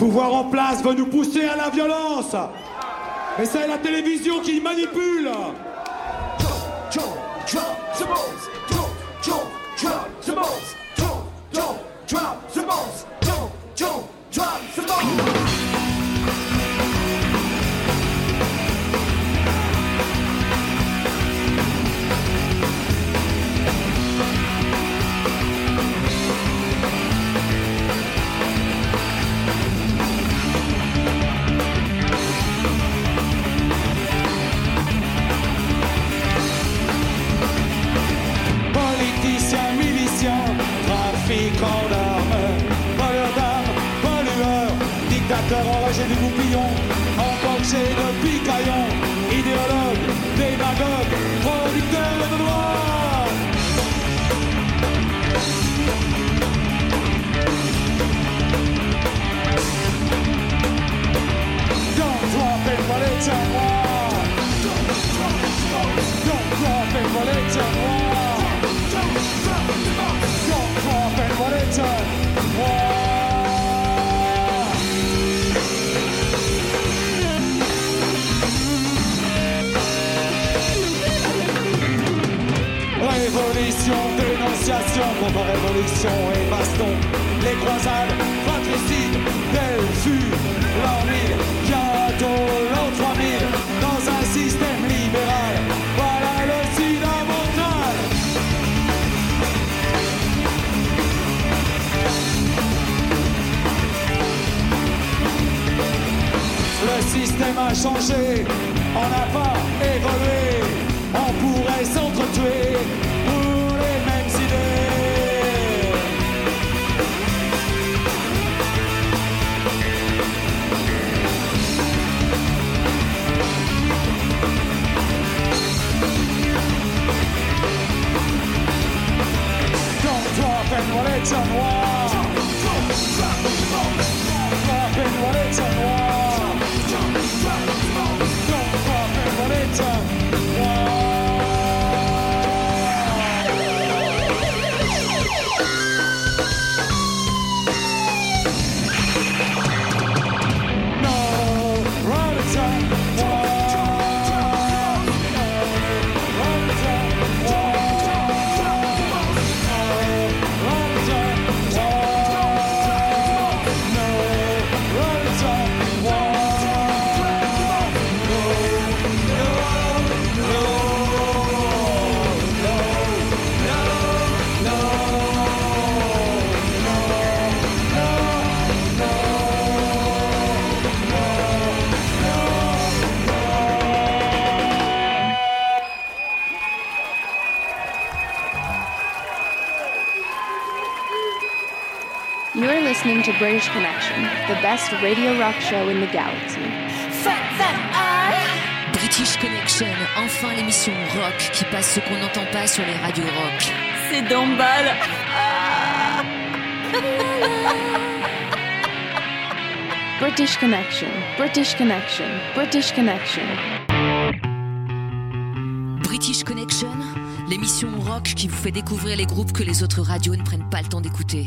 Pouvoir en place veut nous pousser à la violence. Mais c'est la télévision qui manipule. Empochés de picaillons, idéologues, démagogues, producteurs de droit. Don't drop it, but it's a war. Don't drop it, but it's a war. Révolution, dénonciation, contre-révolution et baston. Les croisades, fratricides, telle fut l'an 1000, bientôt l'an 3000, dans un système libéral. Voilà le sida mental. Le système a changé, on n'a pas évolué, on pourrait s'entretuer drop it when it's a noir. Don't drop it when it's a noir. British Connection, the best radio rock show in the galaxy. British Connection, enfin l'émission rock qui passe ce qu'on n'entend pas sur les radios rock. C'est d'emballe. British Connection, British Connection, British Connection. British Connection, l'émission rock qui vous fait découvrir les groupes que les autres radios ne prennent pas le temps d'écouter.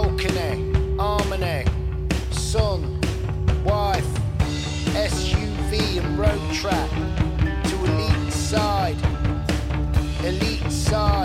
Balcony, harmony, son, wife, SUV and road track to elite side, elite side,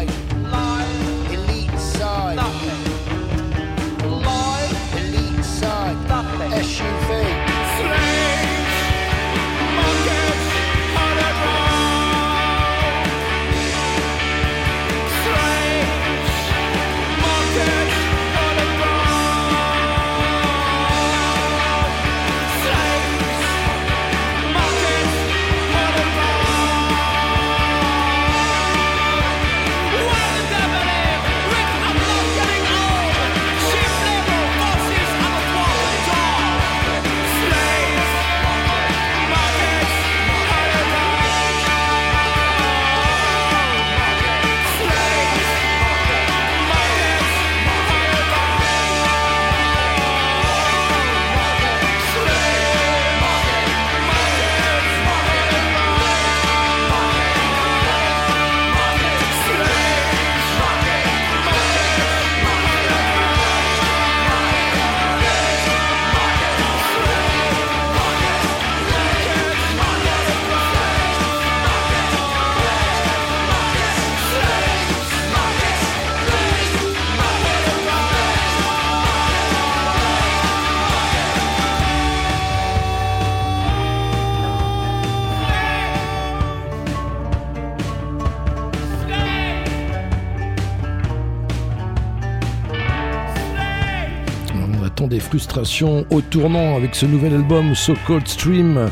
On attend des frustrations au tournant avec ce nouvel album So Cold Stream.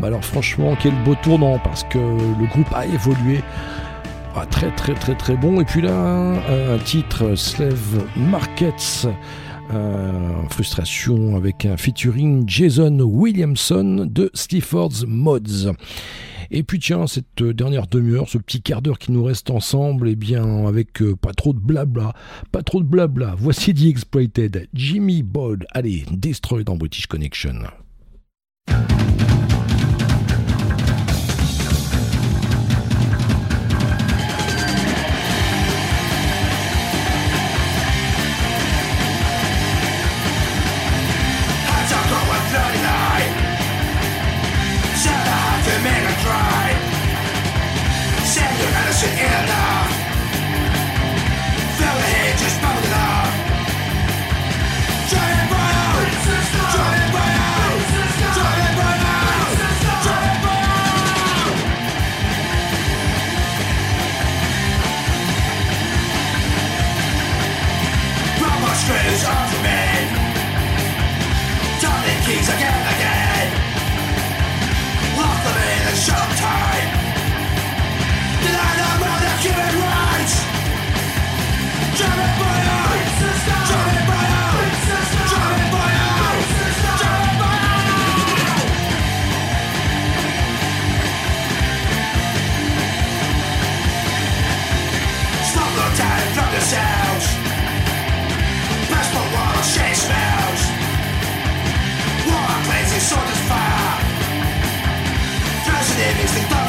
Bah alors franchement, quel beau tournant parce que le groupe a évolué. Ah, très très très très bon. Et puis là, un titre Slave Markets. euh, frustration avec un featuring Jason Williamson de Clifford's Mods. Et puis tiens, cette dernière demi-heure, ce petit quart d'heure qui nous reste ensemble, eh bien avec euh, pas trop de blabla, pas trop de blabla. Voici The Exploited, Jimmy Boyd. Allez, Destroy dans British Connection. soldiers fire. Tragedy Drowsy the they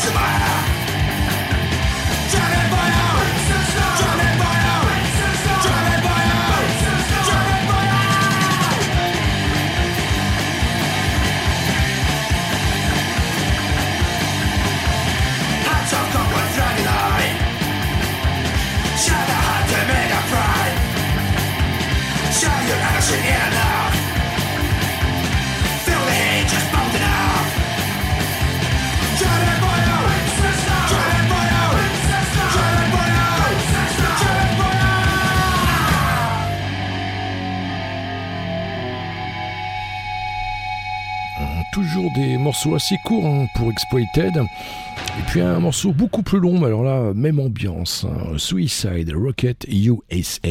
des morceaux assez courts hein, pour Exploited. Et puis un morceau beaucoup plus long, mais alors là, même ambiance. hein. Suicide Rocket USA.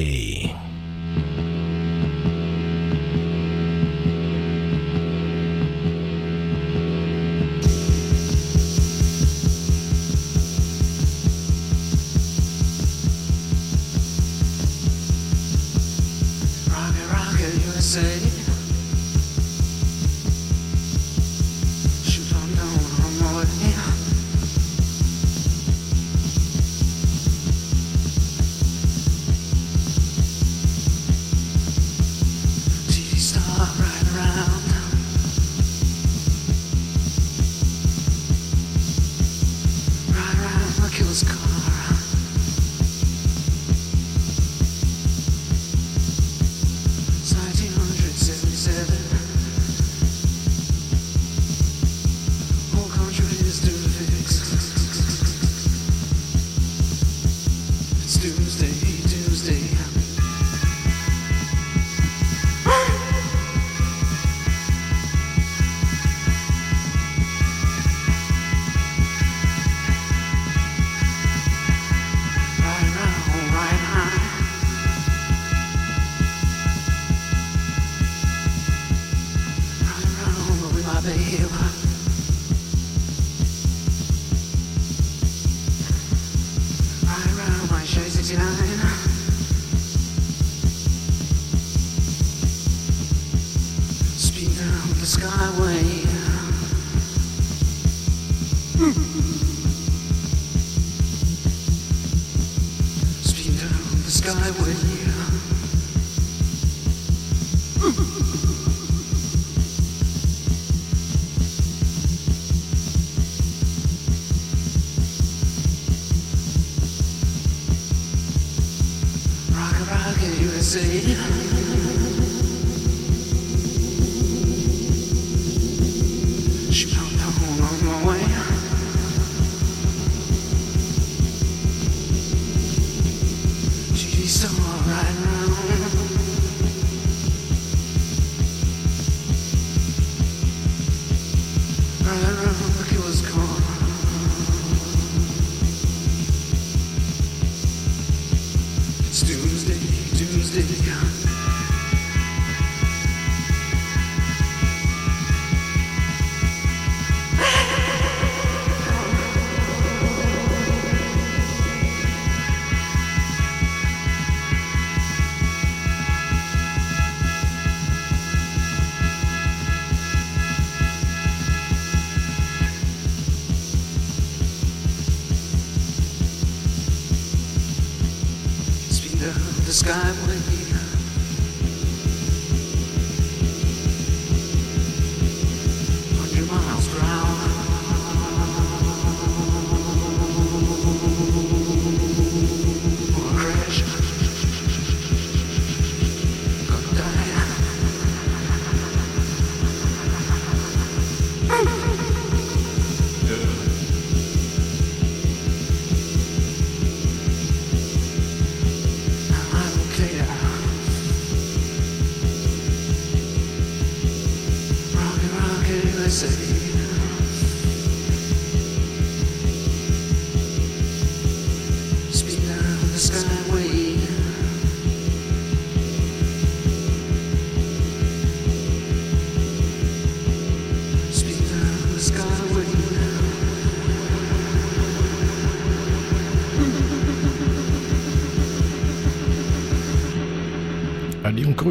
Down the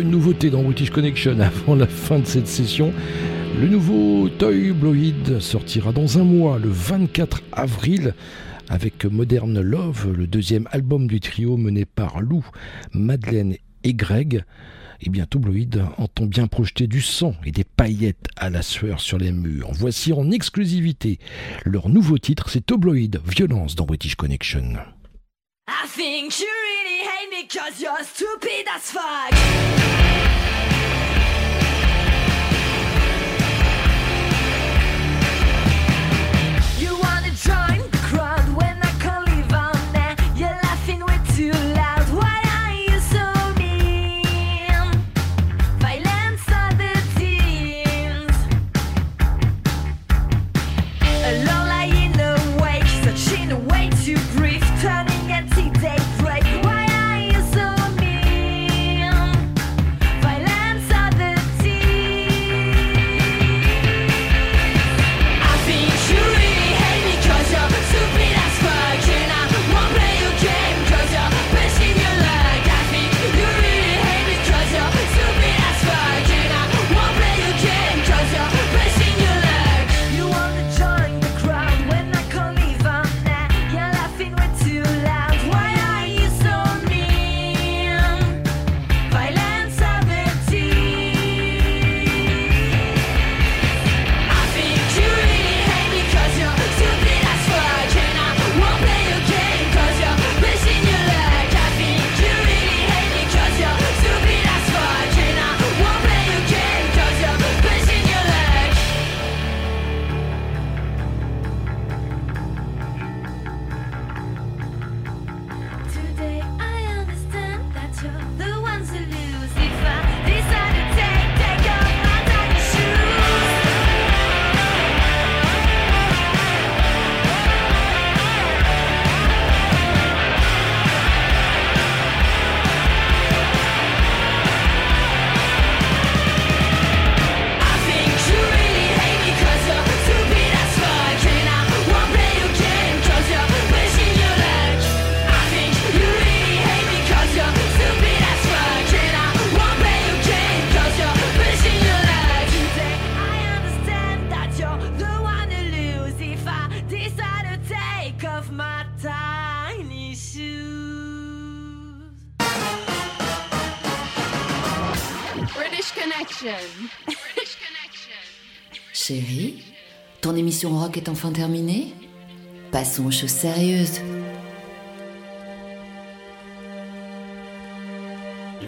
une nouveauté dans British Connection avant la fin de cette session. Le nouveau Toy Bloid sortira dans un mois, le 24 avril, avec Modern Love, le deuxième album du trio mené par Lou, Madeleine et Greg. Et bientôt, Bloid entend bien projeter du sang et des paillettes à la sueur sur les murs. Voici en exclusivité leur nouveau titre, c'est Tobloid, Violence dans British Connection. I think because you're stupid as fuck. Ton émission rock est enfin terminée Passons aux choses sérieuses.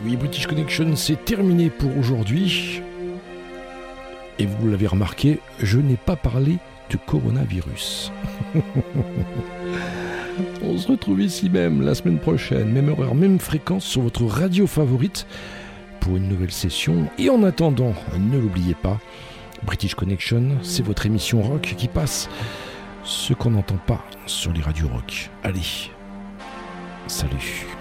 Oui, British Connection, c'est terminé pour aujourd'hui. Et vous l'avez remarqué, je n'ai pas parlé de coronavirus. On se retrouve ici même la semaine prochaine, même horaire, même fréquence sur votre radio favorite pour une nouvelle session. Et en attendant, ne l'oubliez pas, British Connection, c'est votre émission rock qui passe ce qu'on n'entend pas sur les radios rock. Allez, salut.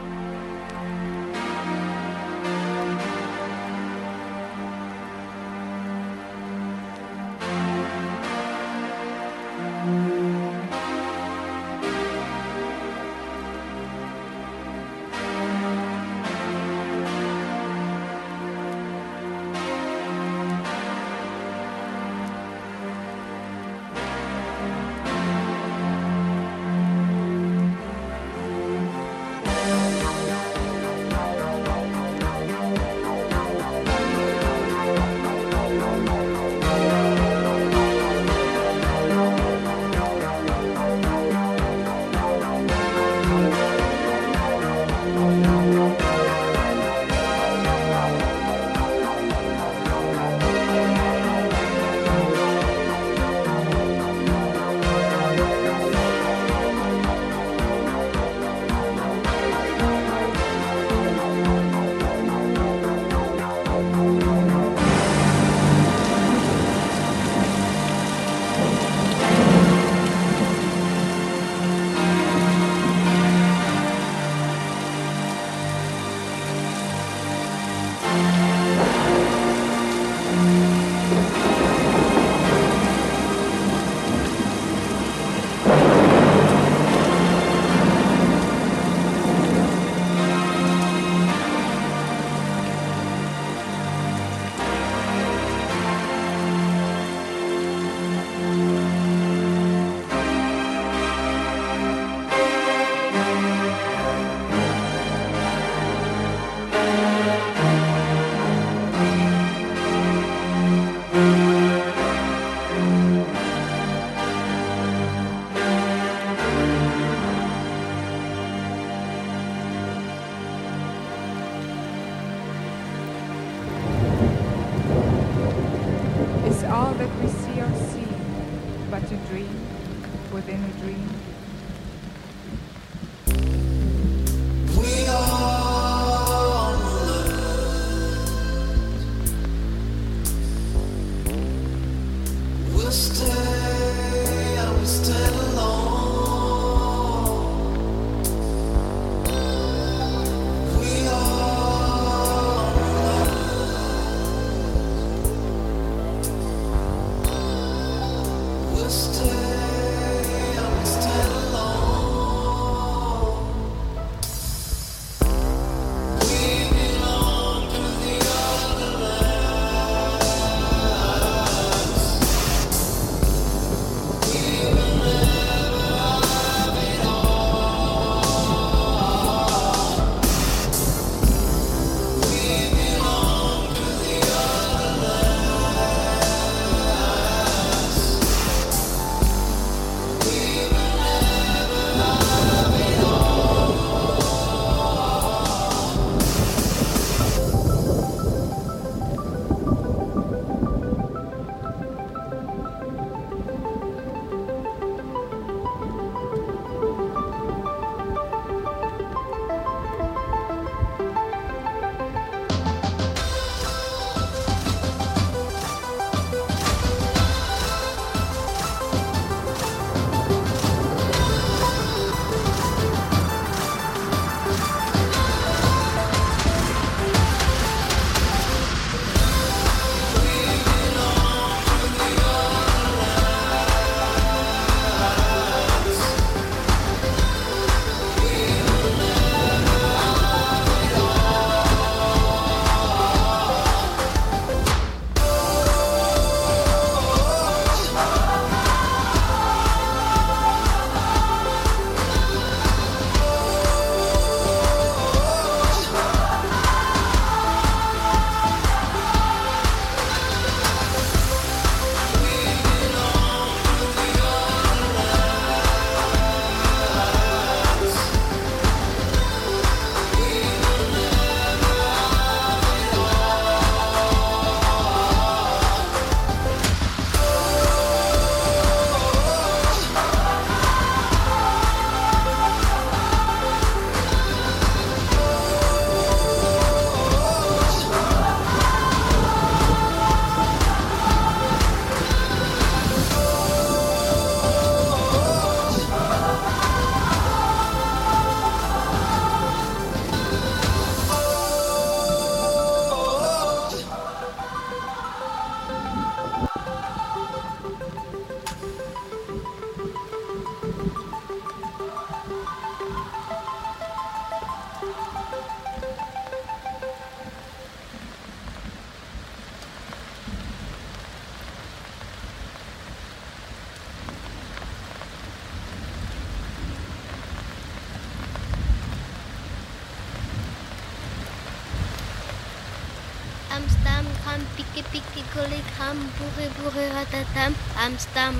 Amsterdam,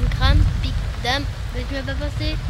Big Dam. Vet du hva jeg pleier å?